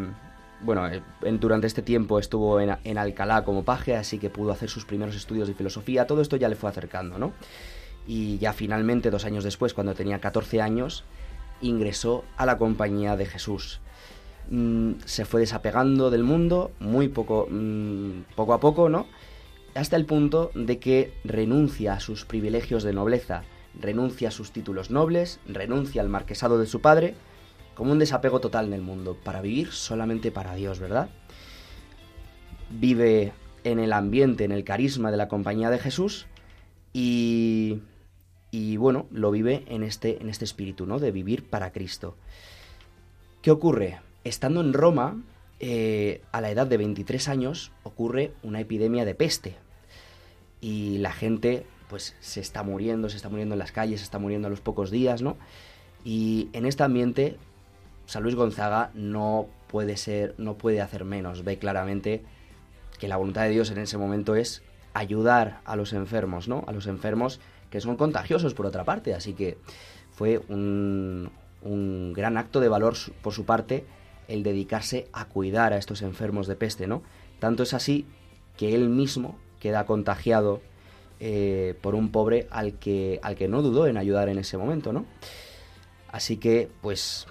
bueno, eh, durante este tiempo estuvo en, en Alcalá como paje, así que pudo hacer sus primeros estudios de filosofía, todo esto ya le fue acercando, ¿no? Y ya finalmente, dos años después, cuando tenía 14 años, ingresó a la compañía de Jesús. Mm, se fue desapegando del mundo muy poco, mm, poco a poco, ¿no? Hasta el punto de que renuncia a sus privilegios de nobleza, renuncia a sus títulos nobles, renuncia al marquesado de su padre, como un desapego total en el mundo, para vivir solamente para Dios, ¿verdad? Vive en el ambiente, en el carisma de la compañía de Jesús y, y bueno, lo vive en este, en este espíritu, ¿no? De vivir para Cristo. ¿Qué ocurre? Estando en Roma, eh, a la edad de 23 años, ocurre una epidemia de peste. Y la gente, pues, se está muriendo, se está muriendo en las calles, se está muriendo a los pocos días, ¿no? Y en este ambiente, San Luis Gonzaga no puede ser, no puede hacer menos. Ve claramente que la voluntad de Dios en ese momento es ayudar a los enfermos, ¿no? A los enfermos que son contagiosos por otra parte. Así que fue un, un gran acto de valor por su parte el dedicarse a cuidar a estos enfermos de peste, ¿no? Tanto es así que él mismo queda contagiado eh, por un pobre al que, al que no dudó en ayudar en ese momento, ¿no? Así que, pues,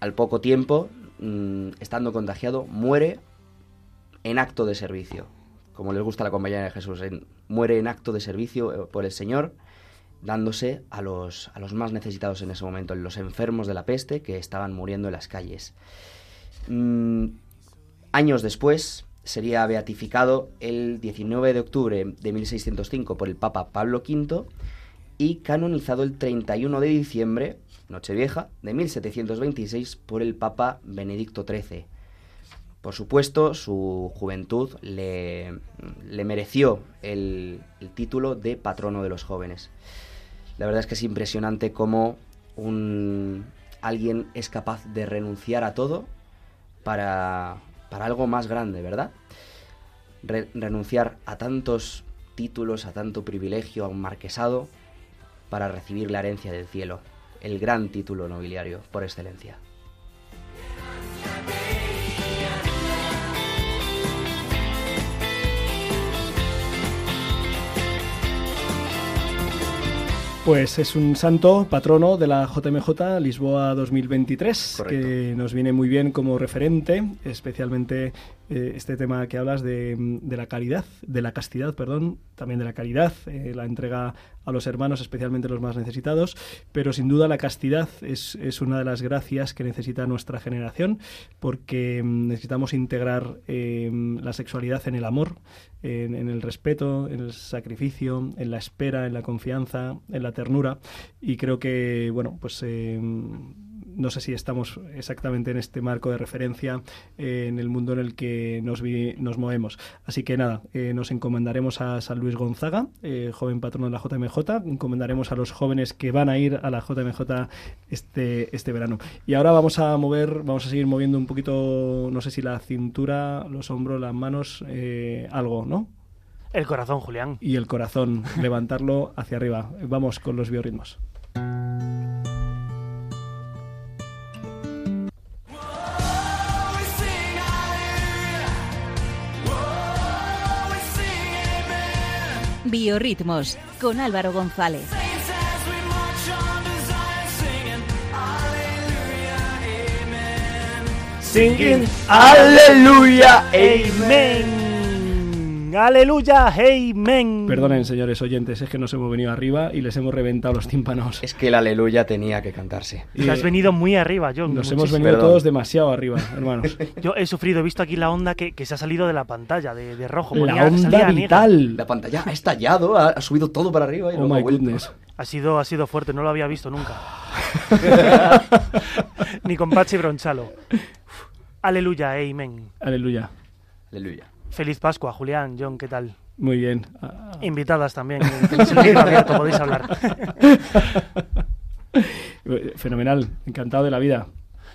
al poco tiempo, mm, estando contagiado, muere en acto de servicio. Como les gusta la compañía de Jesús, muere en acto de servicio eh, por el Señor, dándose a los, a los más necesitados en ese momento, los enfermos de la peste que estaban muriendo en las calles. Mm, años después sería beatificado el 19 de octubre de 1605 por el Papa Pablo V y canonizado el 31 de diciembre, Nochevieja, de 1726 por el Papa Benedicto XIII. Por supuesto, su juventud le, le mereció el, el título de patrono de los jóvenes. La verdad es que es impresionante cómo un, alguien es capaz de renunciar a todo para, para algo más grande, ¿verdad? Re- renunciar a tantos títulos, a tanto privilegio, a un marquesado, para recibir la herencia del cielo, el gran título nobiliario por excelencia. Pues es un santo patrono de la JMJ Lisboa 2023, Correcto. que nos viene muy bien como referente, especialmente eh, este tema que hablas de, de la caridad, de la castidad, perdón, también de la caridad, eh, la entrega a los hermanos, especialmente los más necesitados, pero sin duda la castidad es, es una de las gracias que necesita nuestra generación, porque mm, necesitamos integrar eh, la sexualidad en el amor, en, en el respeto, en el sacrificio, en la espera, en la confianza, en la ternura, y creo que, bueno, pues... eh, no sé si estamos exactamente en este marco de referencia eh, en el mundo en el que nos, vi- nos movemos. Así que nada, eh, nos encomendaremos a San Luis Gonzaga, eh, joven patrono de la JMJ, encomendaremos a los jóvenes que van a ir a la JMJ este, este verano. Y ahora vamos a mover, vamos a seguir moviendo un poquito, no sé si la cintura, los hombros, las manos, algo, ¿no? El corazón, Julián. Y el corazón, levantarlo hacia arriba. Vamos con los biorritmos. Biorritmos con Álvaro González. Singing Aleluya, Amen. Aleluya, Amen. Perdonen, señores oyentes, es que nos hemos venido arriba y les hemos reventado los tímpanos. Es que el aleluya tenía que cantarse. Te has venido muy arriba, John. Nos muchísimo. hemos venido Perdón. todos demasiado arriba, *laughs* hermanos. Yo he sufrido, he visto aquí la onda que, que se ha salido de la pantalla, de, de rojo. La ponía- onda negra. vital. La pantalla ha estallado, ha, ha subido todo para arriba y Oh my goodness. Ha sido, ha sido fuerte, no lo había visto nunca. *laughs* Ni con Pachi Bronchalo. Aleluya, Amen. Aleluya. Aleluya. Feliz Pascua, Julián, John, ¿qué tal? Muy bien. Ah, Invitadas también. *laughs* Tenéis el abierto, podéis hablar. *laughs* Fenomenal, encantado de la vida.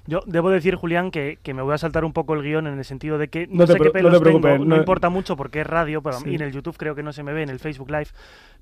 Yo debo decir, Julián, que, que me voy a saltar un poco el guion en el sentido de que no, No te sé qué no pelos te tengo, no, no- importa mucho porque es radio, pero Sí. y en el YouTube creo que no se me ve, en el Facebook Live,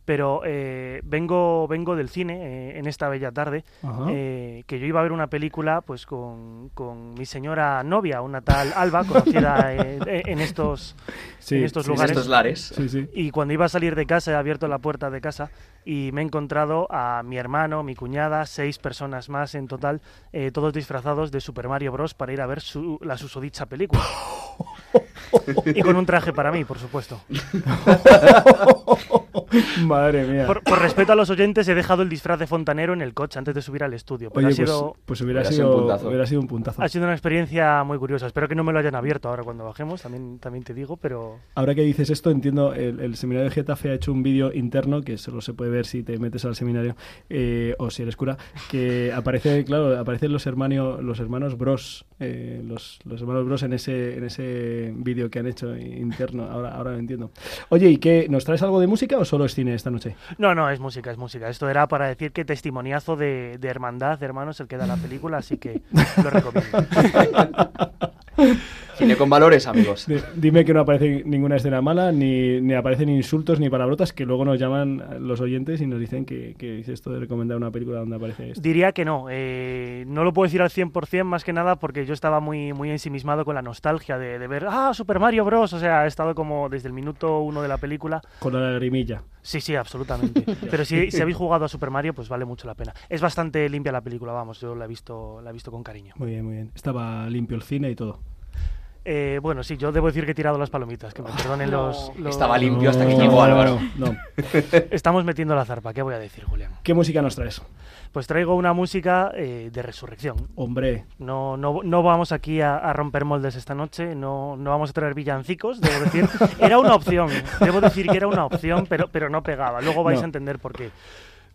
pero eh, vengo, vengo del cine eh, en esta bella tarde, eh, que yo iba a ver una película pues con, con mi señora novia, una tal Alba, conocida *laughs* eh, eh, en estos, Sí, en estos sí, lugares. estos lares. Sí, sí. Y cuando iba a salir de casa he abierto la puerta de casa y me he encontrado a mi hermano, mi cuñada, seis personas más en total, eh, todos disfrazados de Super Mario Bros. para ir a ver su- la susodicha película. *laughs* y con un traje para mí, por supuesto. *laughs* *laughs* Madre mía. Por, por respeto a los oyentes, he dejado el disfraz de fontanero en el coche antes de subir al estudio. Pero Oye, ha, pues, sido, pues hubiera, Hubiera sido un sido, puntazo. hubiera sido un puntazo. ha sido una experiencia muy curiosa. Espero que no me lo hayan abierto ahora cuando bajemos, también, también te digo, pero... Ahora que dices esto, entiendo, el, el seminario de Getafe ha hecho un vídeo interno, que solo se puede ver si te metes al seminario, eh, o si eres cura, que *laughs* aparece, claro, aparecen los hermanos, los hermanos Bros, eh, los, los hermanos Bros en ese, en ese vídeo que han hecho interno, ahora, ahora lo entiendo. Oye, ¿y qué? ¿Nos traes algo de música o solo es cine esta noche? No, no, es música, es música. Esto era para decir que testimoniazo de, de hermandad, de hermanos, el que da la película, así que lo recomiendo. *laughs* *laughs* Cine con valores, amigos. Di- Dime que no aparece ninguna escena mala, ni, ni aparecen insultos ni palabrotas, que luego nos llaman los oyentes y nos dicen que, que dice esto de recomendar una película donde aparece esto. Diría que no. eh, no lo puedo decir al 100% más que nada porque yo estaba muy, muy ensimismado con la nostalgia de, de ver, ah, Super Mario Bros. O sea, he estado como desde el minuto uno de la película. Con la lagrimilla. Sí, sí, absolutamente. *laughs* Pero si, si habéis jugado a Super Mario, pues vale mucho la pena. Es bastante limpia la película, vamos, yo la he visto, la he visto con cariño. Muy bien, muy bien. Estaba limpio el cine y todo. Eh, bueno, sí, yo debo decir que he tirado las palomitas, que me perdonen los, los- Estaba limpio hasta que No, llegó Álvaro. No. *laughs* Estamos metiendo la zarpa, ¿qué voy a decir, Julián? ¿Qué música nos traes? Pues traigo una música eh, de resurrección. Hombre, No, no, no vamos aquí a, a romper moldes esta noche, no, no vamos a traer villancicos, debo decir. *laughs* Era una opción, debo decir que era una opción, pero, pero no pegaba. Luego vais No. a entender por qué.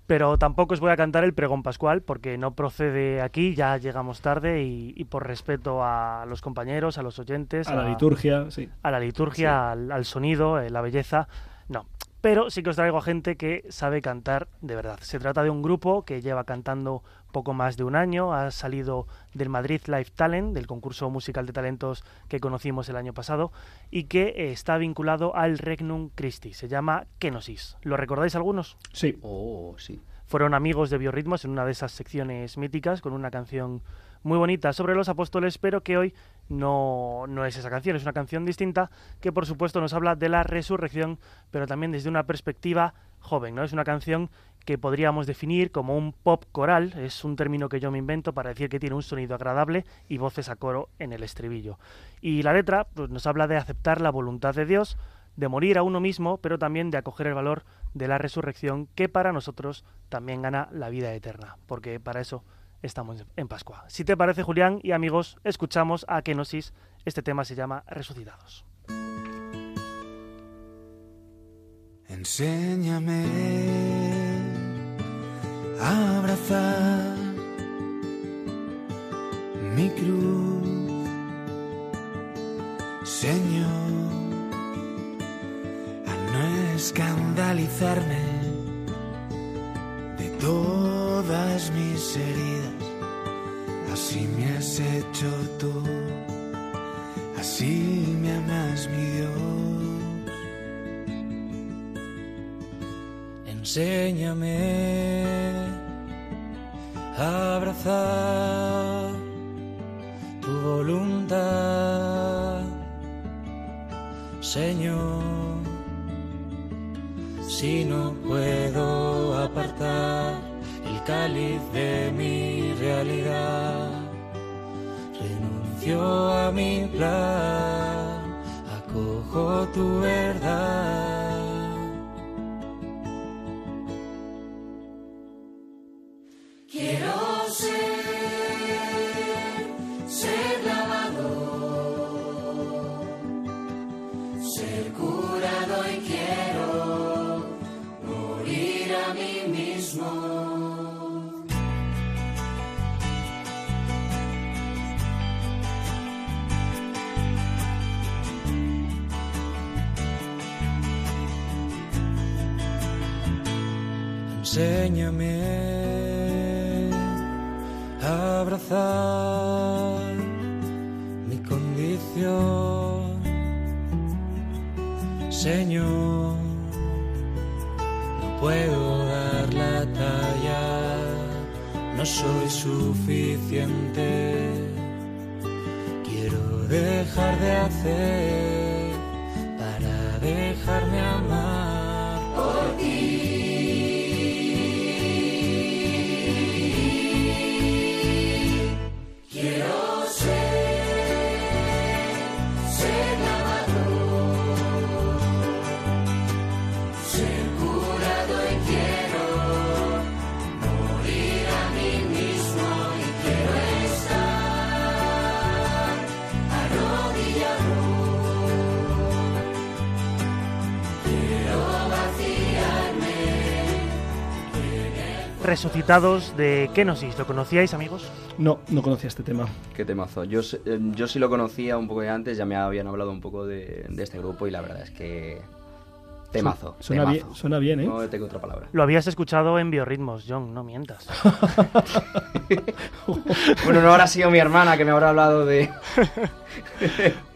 Pero tampoco os voy a cantar el pregón pascual porque no procede aquí, ya llegamos tarde y, y por respeto a los compañeros, a los oyentes, a la liturgia, sí. a la liturgia, al, al sonido, eh, la belleza, no. Pero sí que os traigo a gente que sabe cantar de verdad. Se trata de un grupo que lleva cantando poco más de un año, ha salido del Madrid Live Talent, del concurso musical de talentos que conocimos el año pasado, y que eh, está vinculado al Regnum Christi. Se llama Kenosis. ¿Lo recordáis algunos? Sí. Oh, sí. fueron amigos de Biorritmos en una de esas secciones míticas con una canción muy bonita sobre los apóstoles, pero que hoy no, no es esa canción, es una canción distinta que por supuesto nos habla de la resurrección, pero también desde una perspectiva joven, ¿no? Es una canción que podríamos definir como un pop coral, es un término que yo me invento para decir que tiene un sonido agradable y voces a coro en el estribillo. Y la letra pues, nos habla de aceptar la voluntad de Dios, de morir a uno mismo, pero también de acoger el valor de la resurrección, que para nosotros también gana la vida eterna, porque para eso estamos en Pascua. Si te parece, Julián y amigos, escuchamos a Kenosis. Este tema se llama Resucitados. Enséñame a abrazar mi cruz, Señor, a no escandalizarme todas mis heridas. Así me has hecho tú, así me amas mi Dios. Enséñame a abrazar tu voluntad, Señor. Si no puedo cáliz de mi realidad, renuncio a mi plan, acojo tu verdad. Mi condición, Señor. No puedo dar la talla, no soy suficiente. Quiero dejar de hacer para dejarme Resucitados de Kenosis. ¿Lo conocíais, amigos? No, no conocía este tema. Qué temazo. Yo, eh, yo sí lo conocía un poco de antes, ya me habían hablado un poco de, de este grupo y la verdad es que temazo. Su- suena temazo. bien- suena bien, ¿eh? No tengo otra palabra. Lo habías escuchado en Biorritmos, John, no mientas. *laughs* Bueno, no habrá sido mi hermana que me habrá hablado de... *laughs*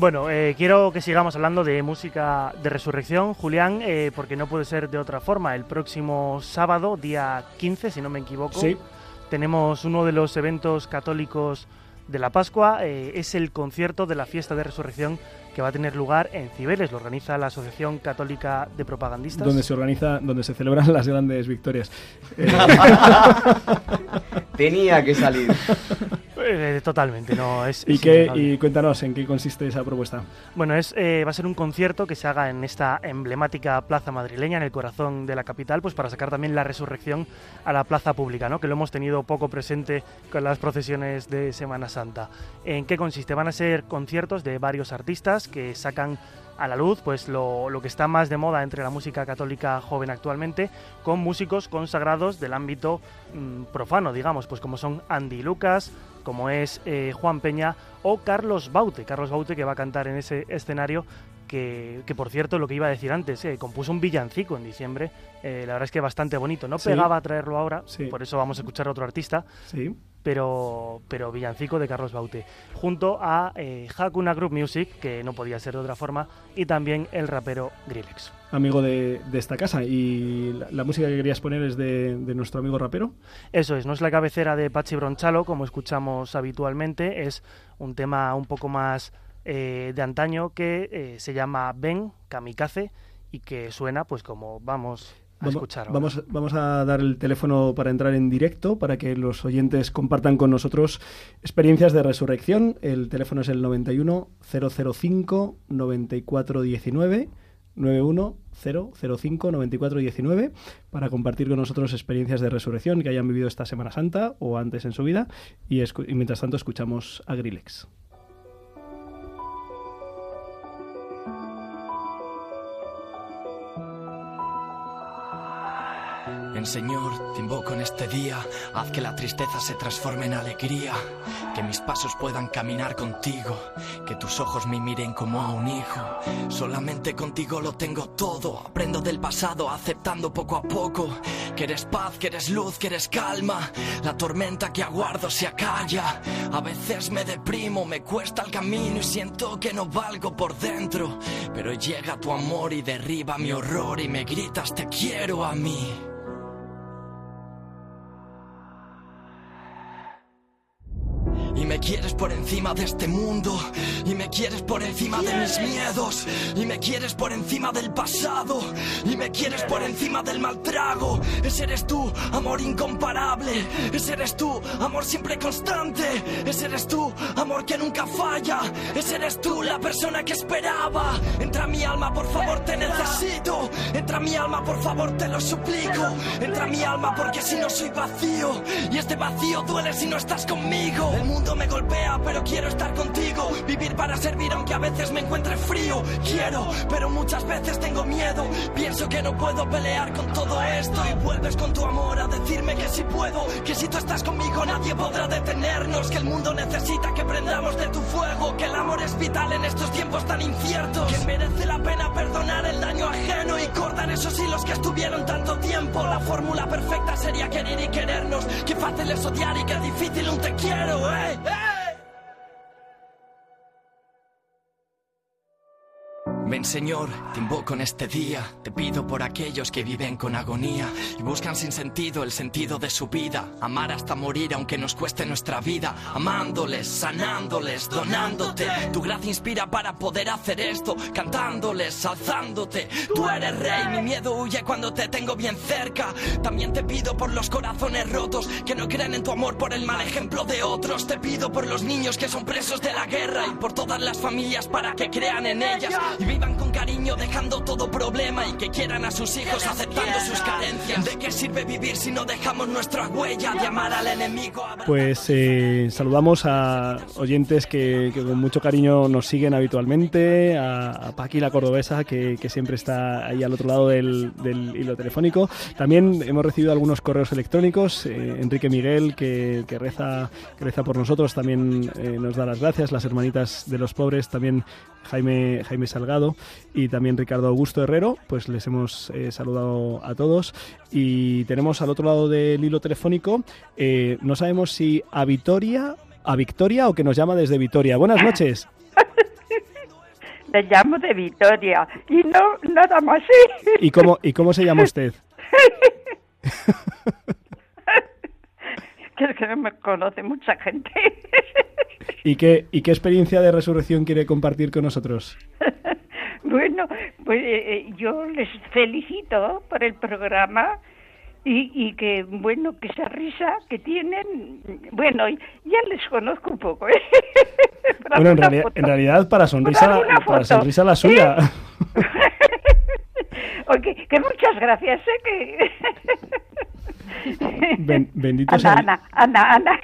Bueno, eh, quiero que sigamos hablando de música de resurrección, Julián, eh, porque no puede ser de otra forma. El próximo sábado, día 15, si no me equivoco, Sí. tenemos uno de los eventos católicos de la Pascua. eh, es el concierto de la fiesta de resurrección que va a tener lugar en Cibeles. Lo organiza la Asociación Católica de Propagandistas. Donde se organiza, donde se celebran las grandes victorias. Eh, *laughs* Tenía que salir. Eh, totalmente, no es. ¿Y, es qué, y cuéntanos, ¿en qué consiste esa propuesta? Bueno, es, eh, va a ser un concierto que se haga en esta emblemática plaza madrileña, en el corazón de la capital, pues para sacar también la resurrección a la plaza pública, ¿no? que lo hemos tenido poco presente con las procesiones de Semana Santa. ¿En qué consiste? Van a ser conciertos de varios artistas que sacan a la luz pues lo, lo que está más de moda entre la música católica joven actualmente, con músicos consagrados del ámbito mm, profano, digamos, pues como son Andy Lucas, como es eh, Juan Peña o Carlos Baute. Carlos Baute que va a cantar en ese escenario que, que, por cierto, lo que iba a decir antes, eh, compuso un villancico en diciembre, eh, la verdad es que bastante bonito. No Sí. pegaba a traerlo ahora, Sí. por eso vamos a escuchar a otro artista, Sí. Pero, pero villancico de Carlos Baute, junto a eh, Hakuna Group Music, que no podía ser de otra forma, y también el rapero Grillex. Amigo de, de esta casa. ¿Y la, la música que querías poner es de, de nuestro amigo rapero? Eso es, no es la cabecera de Pachi Bronchalo, como escuchamos habitualmente, es un tema un poco más eh, de antaño que eh, se llama Ben Kamikaze y que suena pues como vamos a Vamos- escuchar. ahora. Vamos, vamos a dar el teléfono para entrar en directo, para que los oyentes compartan con nosotros experiencias de resurrección. El teléfono es el 91 005 9419 91 005 9419 para compartir con nosotros experiencias de resurrección que hayan vivido esta Semana Santa o antes en su vida. Y, y mientras tanto escuchamos a Grillex. Ven Señor, te invoco en este día, haz que la tristeza se transforme en alegría, que mis pasos puedan caminar contigo, que tus ojos me miren como a un hijo. Solamente contigo lo tengo todo, aprendo del pasado aceptando poco a poco, que eres paz, que eres luz, que eres calma, la tormenta que aguardo se acalla. A veces me deprimo, me cuesta el camino y siento que no valgo por dentro, pero llega tu amor y derriba mi horror y me gritas te quiero a mí. Y me quieres por encima de este mundo. Y me quieres por encima de mis miedos. Y me quieres por encima del pasado. Y me quieres por encima del mal trago. Ese eres tú, amor incomparable. Ese eres tú, amor siempre constante. Ese eres tú, amor que nunca falla. Ese eres tú, la persona que esperaba. Entra a mi alma, por favor, te necesito. Entra a mi alma, por favor, te lo suplico. Entra a mi alma porque si no soy vacío. Y este vacío duele si no estás conmigo. El mundo me golpea, pero quiero estar contigo. Vivir para servir, aunque a veces me encuentre frío. Quiero, pero muchas veces tengo miedo. Pienso que no puedo pelear con todo esto. Y vuelves con tu amor a decirme que si puedo. Que si tú estás conmigo, nadie podrá detenernos. Que el mundo necesita que prendamos de tu fuego. Que el amor es vital en estos tiempos tan inciertos. Que merece la pena perdonar el daño ajeno y cortar esos hilos que estuvieron tanto tiempo. La fórmula perfecta sería querer y querernos. Qué fácil es odiar y qué difícil un te quiero, eh. hey, hey! Ven Señor, te invoco en este día, te pido por aquellos que viven con agonía y buscan sin sentido el sentido de su vida, amar hasta morir aunque nos cueste nuestra vida, amándoles, sanándoles, donándote. Tu gracia inspira para poder hacer esto, cantándoles, alzándote. Tú eres rey, mi miedo huye cuando te tengo bien cerca. También te pido por los corazones rotos que no creen en tu amor por el mal ejemplo de otros. Te pido por los niños que son presos de la guerra y por todas las familias para que crean en ellas vivan con cariño dejando todo problema y que quieran a sus hijos aceptando sus carencias. ¿De qué sirve vivir si no dejamos nuestra huella de amar al enemigo? Pues eh, saludamos a oyentes que, que con mucho cariño nos siguen habitualmente, a, a Paqui la cordobesa que, que siempre está ahí al otro lado del, del hilo telefónico. También hemos recibido algunos correos electrónicos. eh, Enrique Miguel que, que reza, que reza por nosotros también eh, nos da las gracias. Las hermanitas de los pobres también Jaime, Jaime Salgado y también Ricardo Augusto Herrero, pues les hemos eh, saludado a todos. Y tenemos al otro lado del hilo telefónico, eh, no sabemos si a Vitoria, a Victoria o que nos llama desde Vitoria. Buenas noches. *laughs* Le llamo de Vitoria y no nada más. ¿Y cómo, ¿Y cómo se llama usted? *laughs* que es que no me conoce mucha gente. ¿Y qué, ¿Y qué experiencia de resurrección quiere compartir con nosotros? *laughs* bueno, pues eh, eh, yo les felicito por el programa y, y que, bueno, que esa risa que tienen, bueno, ya les conozco un poco. ¿eh? *laughs* Bueno, en, realidad- foto. en realidad para sonrisa, Para sonrisa la suya. *laughs* Oye, que muchas gracias, ¿eh? Que... *laughs* Ben- bendito, sea, Ana, Ana, Ana.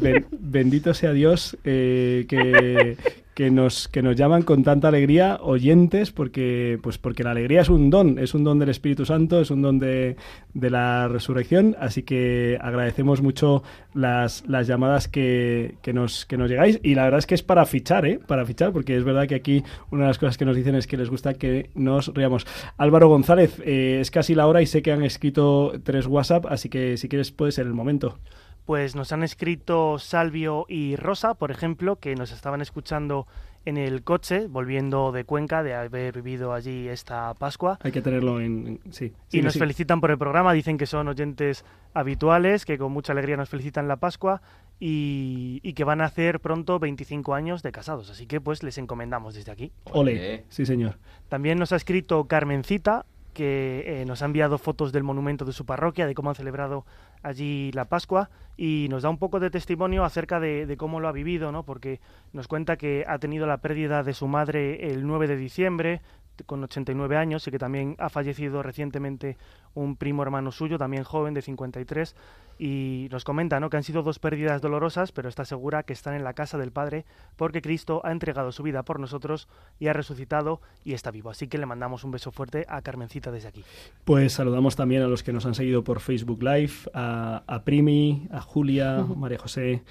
ben- bendito sea Dios eh, que, que, nos, que nos llaman con tanta alegría oyentes, porque, pues porque la alegría es un don, es un don del Espíritu Santo, es un don de, de la resurrección, así que agradecemos mucho las, las llamadas que, que, nos, que nos llegáis y la verdad es que es para fichar, ¿eh? Para fichar, porque es verdad que aquí una de las cosas que nos dicen es que les gusta que nos riamos. Álvaro González, eh, es casi la hora y sé que han escrito tres WhatsApp, así que si quieres puede ser el momento. Pues nos han escrito Salvio y Rosa, por ejemplo, que nos estaban escuchando en el coche, volviendo de Cuenca, de haber vivido allí esta Pascua. Hay que tenerlo en... en- sí. Y nos felicitan por el programa, dicen que son oyentes habituales, que con mucha alegría nos felicitan la Pascua y, y que van a hacer pronto 25 años de casados. Así que pues les encomendamos desde aquí. Ole, sí señor. También nos ha escrito Carmencita, que eh, nos ha enviado fotos del monumento de su parroquia, de cómo han celebrado allí la Pascua, y nos da un poco de testimonio acerca de, de cómo lo ha vivido, ¿no? Porque nos cuenta que ha tenido la pérdida de su madre el 9 de diciembre, con 89 años y que también ha fallecido recientemente un primo hermano suyo, también joven, de 53, y nos comenta ¿no? que han sido dos pérdidas dolorosas, pero está segura que están en la casa del Padre porque Cristo ha entregado su vida por nosotros y ha resucitado y está vivo. Así que le mandamos un beso fuerte a Carmencita desde aquí. Pues saludamos también a los que nos han seguido por Facebook Live, a, a Primi, a Julia, María José,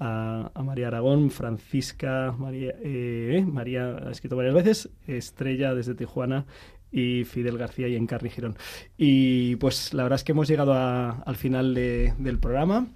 a, María Aragón, Francisca, María, eh, María ha escrito varias veces, Estrella desde Tijuana y Fidel García y Encarni Girón. Y pues la verdad es que hemos llegado a- al final de- del programa.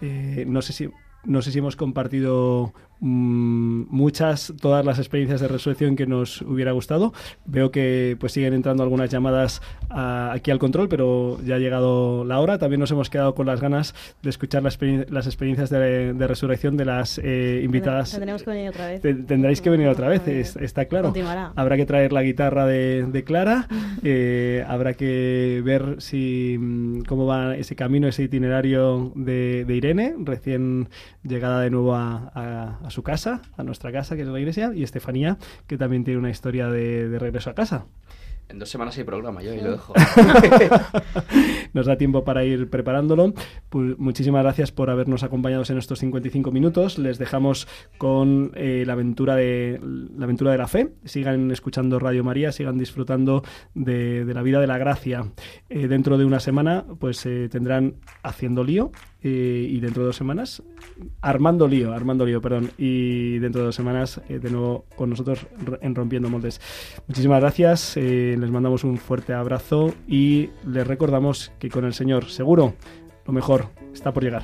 Eh, no sé si no sé si hemos compartido muchas, todas las experiencias de resurrección que nos hubiera gustado. Veo que pues siguen entrando algunas llamadas a- aquí al control, pero ya ha llegado la hora. También nos hemos quedado con las ganas de escuchar las, experien- las experiencias de, de resurrección de las eh, invitadas. Tendremos que venir otra vez. Te- Tendréis que venir otra vez, es- está claro. Continuará. Habrá que traer la guitarra de, de Clara, *laughs* eh, habrá que ver si mm, cómo va ese camino, ese itinerario de, de Irene, recién llegada de nuevo a, a- a su casa, a nuestra casa, que es la iglesia, y Estefanía, que también tiene una historia de, de regreso a casa. En dos semanas hay programa, yo y lo dejo. *laughs* Nos da tiempo para ir preparándolo. Pues muchísimas gracias por habernos acompañado en estos 55 minutos. Les dejamos con eh, la, aventura de, la aventura de la fe. Sigan escuchando Radio María, sigan disfrutando de, de la vida de la gracia. Eh, dentro de una semana, pues eh, tendrán Haciendo Lío. Y dentro de dos semanas, Armando Lío, Armando Lío, perdón. Y dentro de dos semanas, eh, de nuevo con nosotros en Rompiendo Moldes. Muchísimas gracias, eh, les mandamos un fuerte abrazo y les recordamos que con el Señor, seguro, lo mejor está por llegar.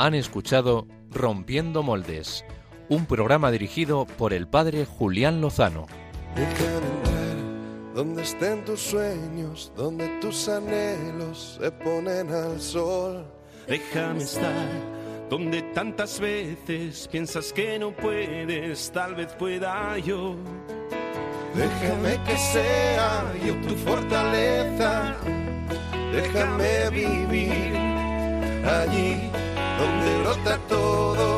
Han escuchado Rompiendo Moldes, un programa dirigido por el padre Julián Lozano. Donde estén tus sueños, donde tus anhelos se ponen al sol. Déjame estar donde tantas veces piensas que no puedes, tal vez pueda yo. Déjame que sea yo tu fortaleza. Déjame vivir allí donde brota todo,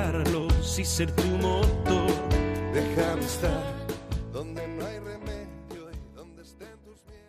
y ser tu motor. Déjame estar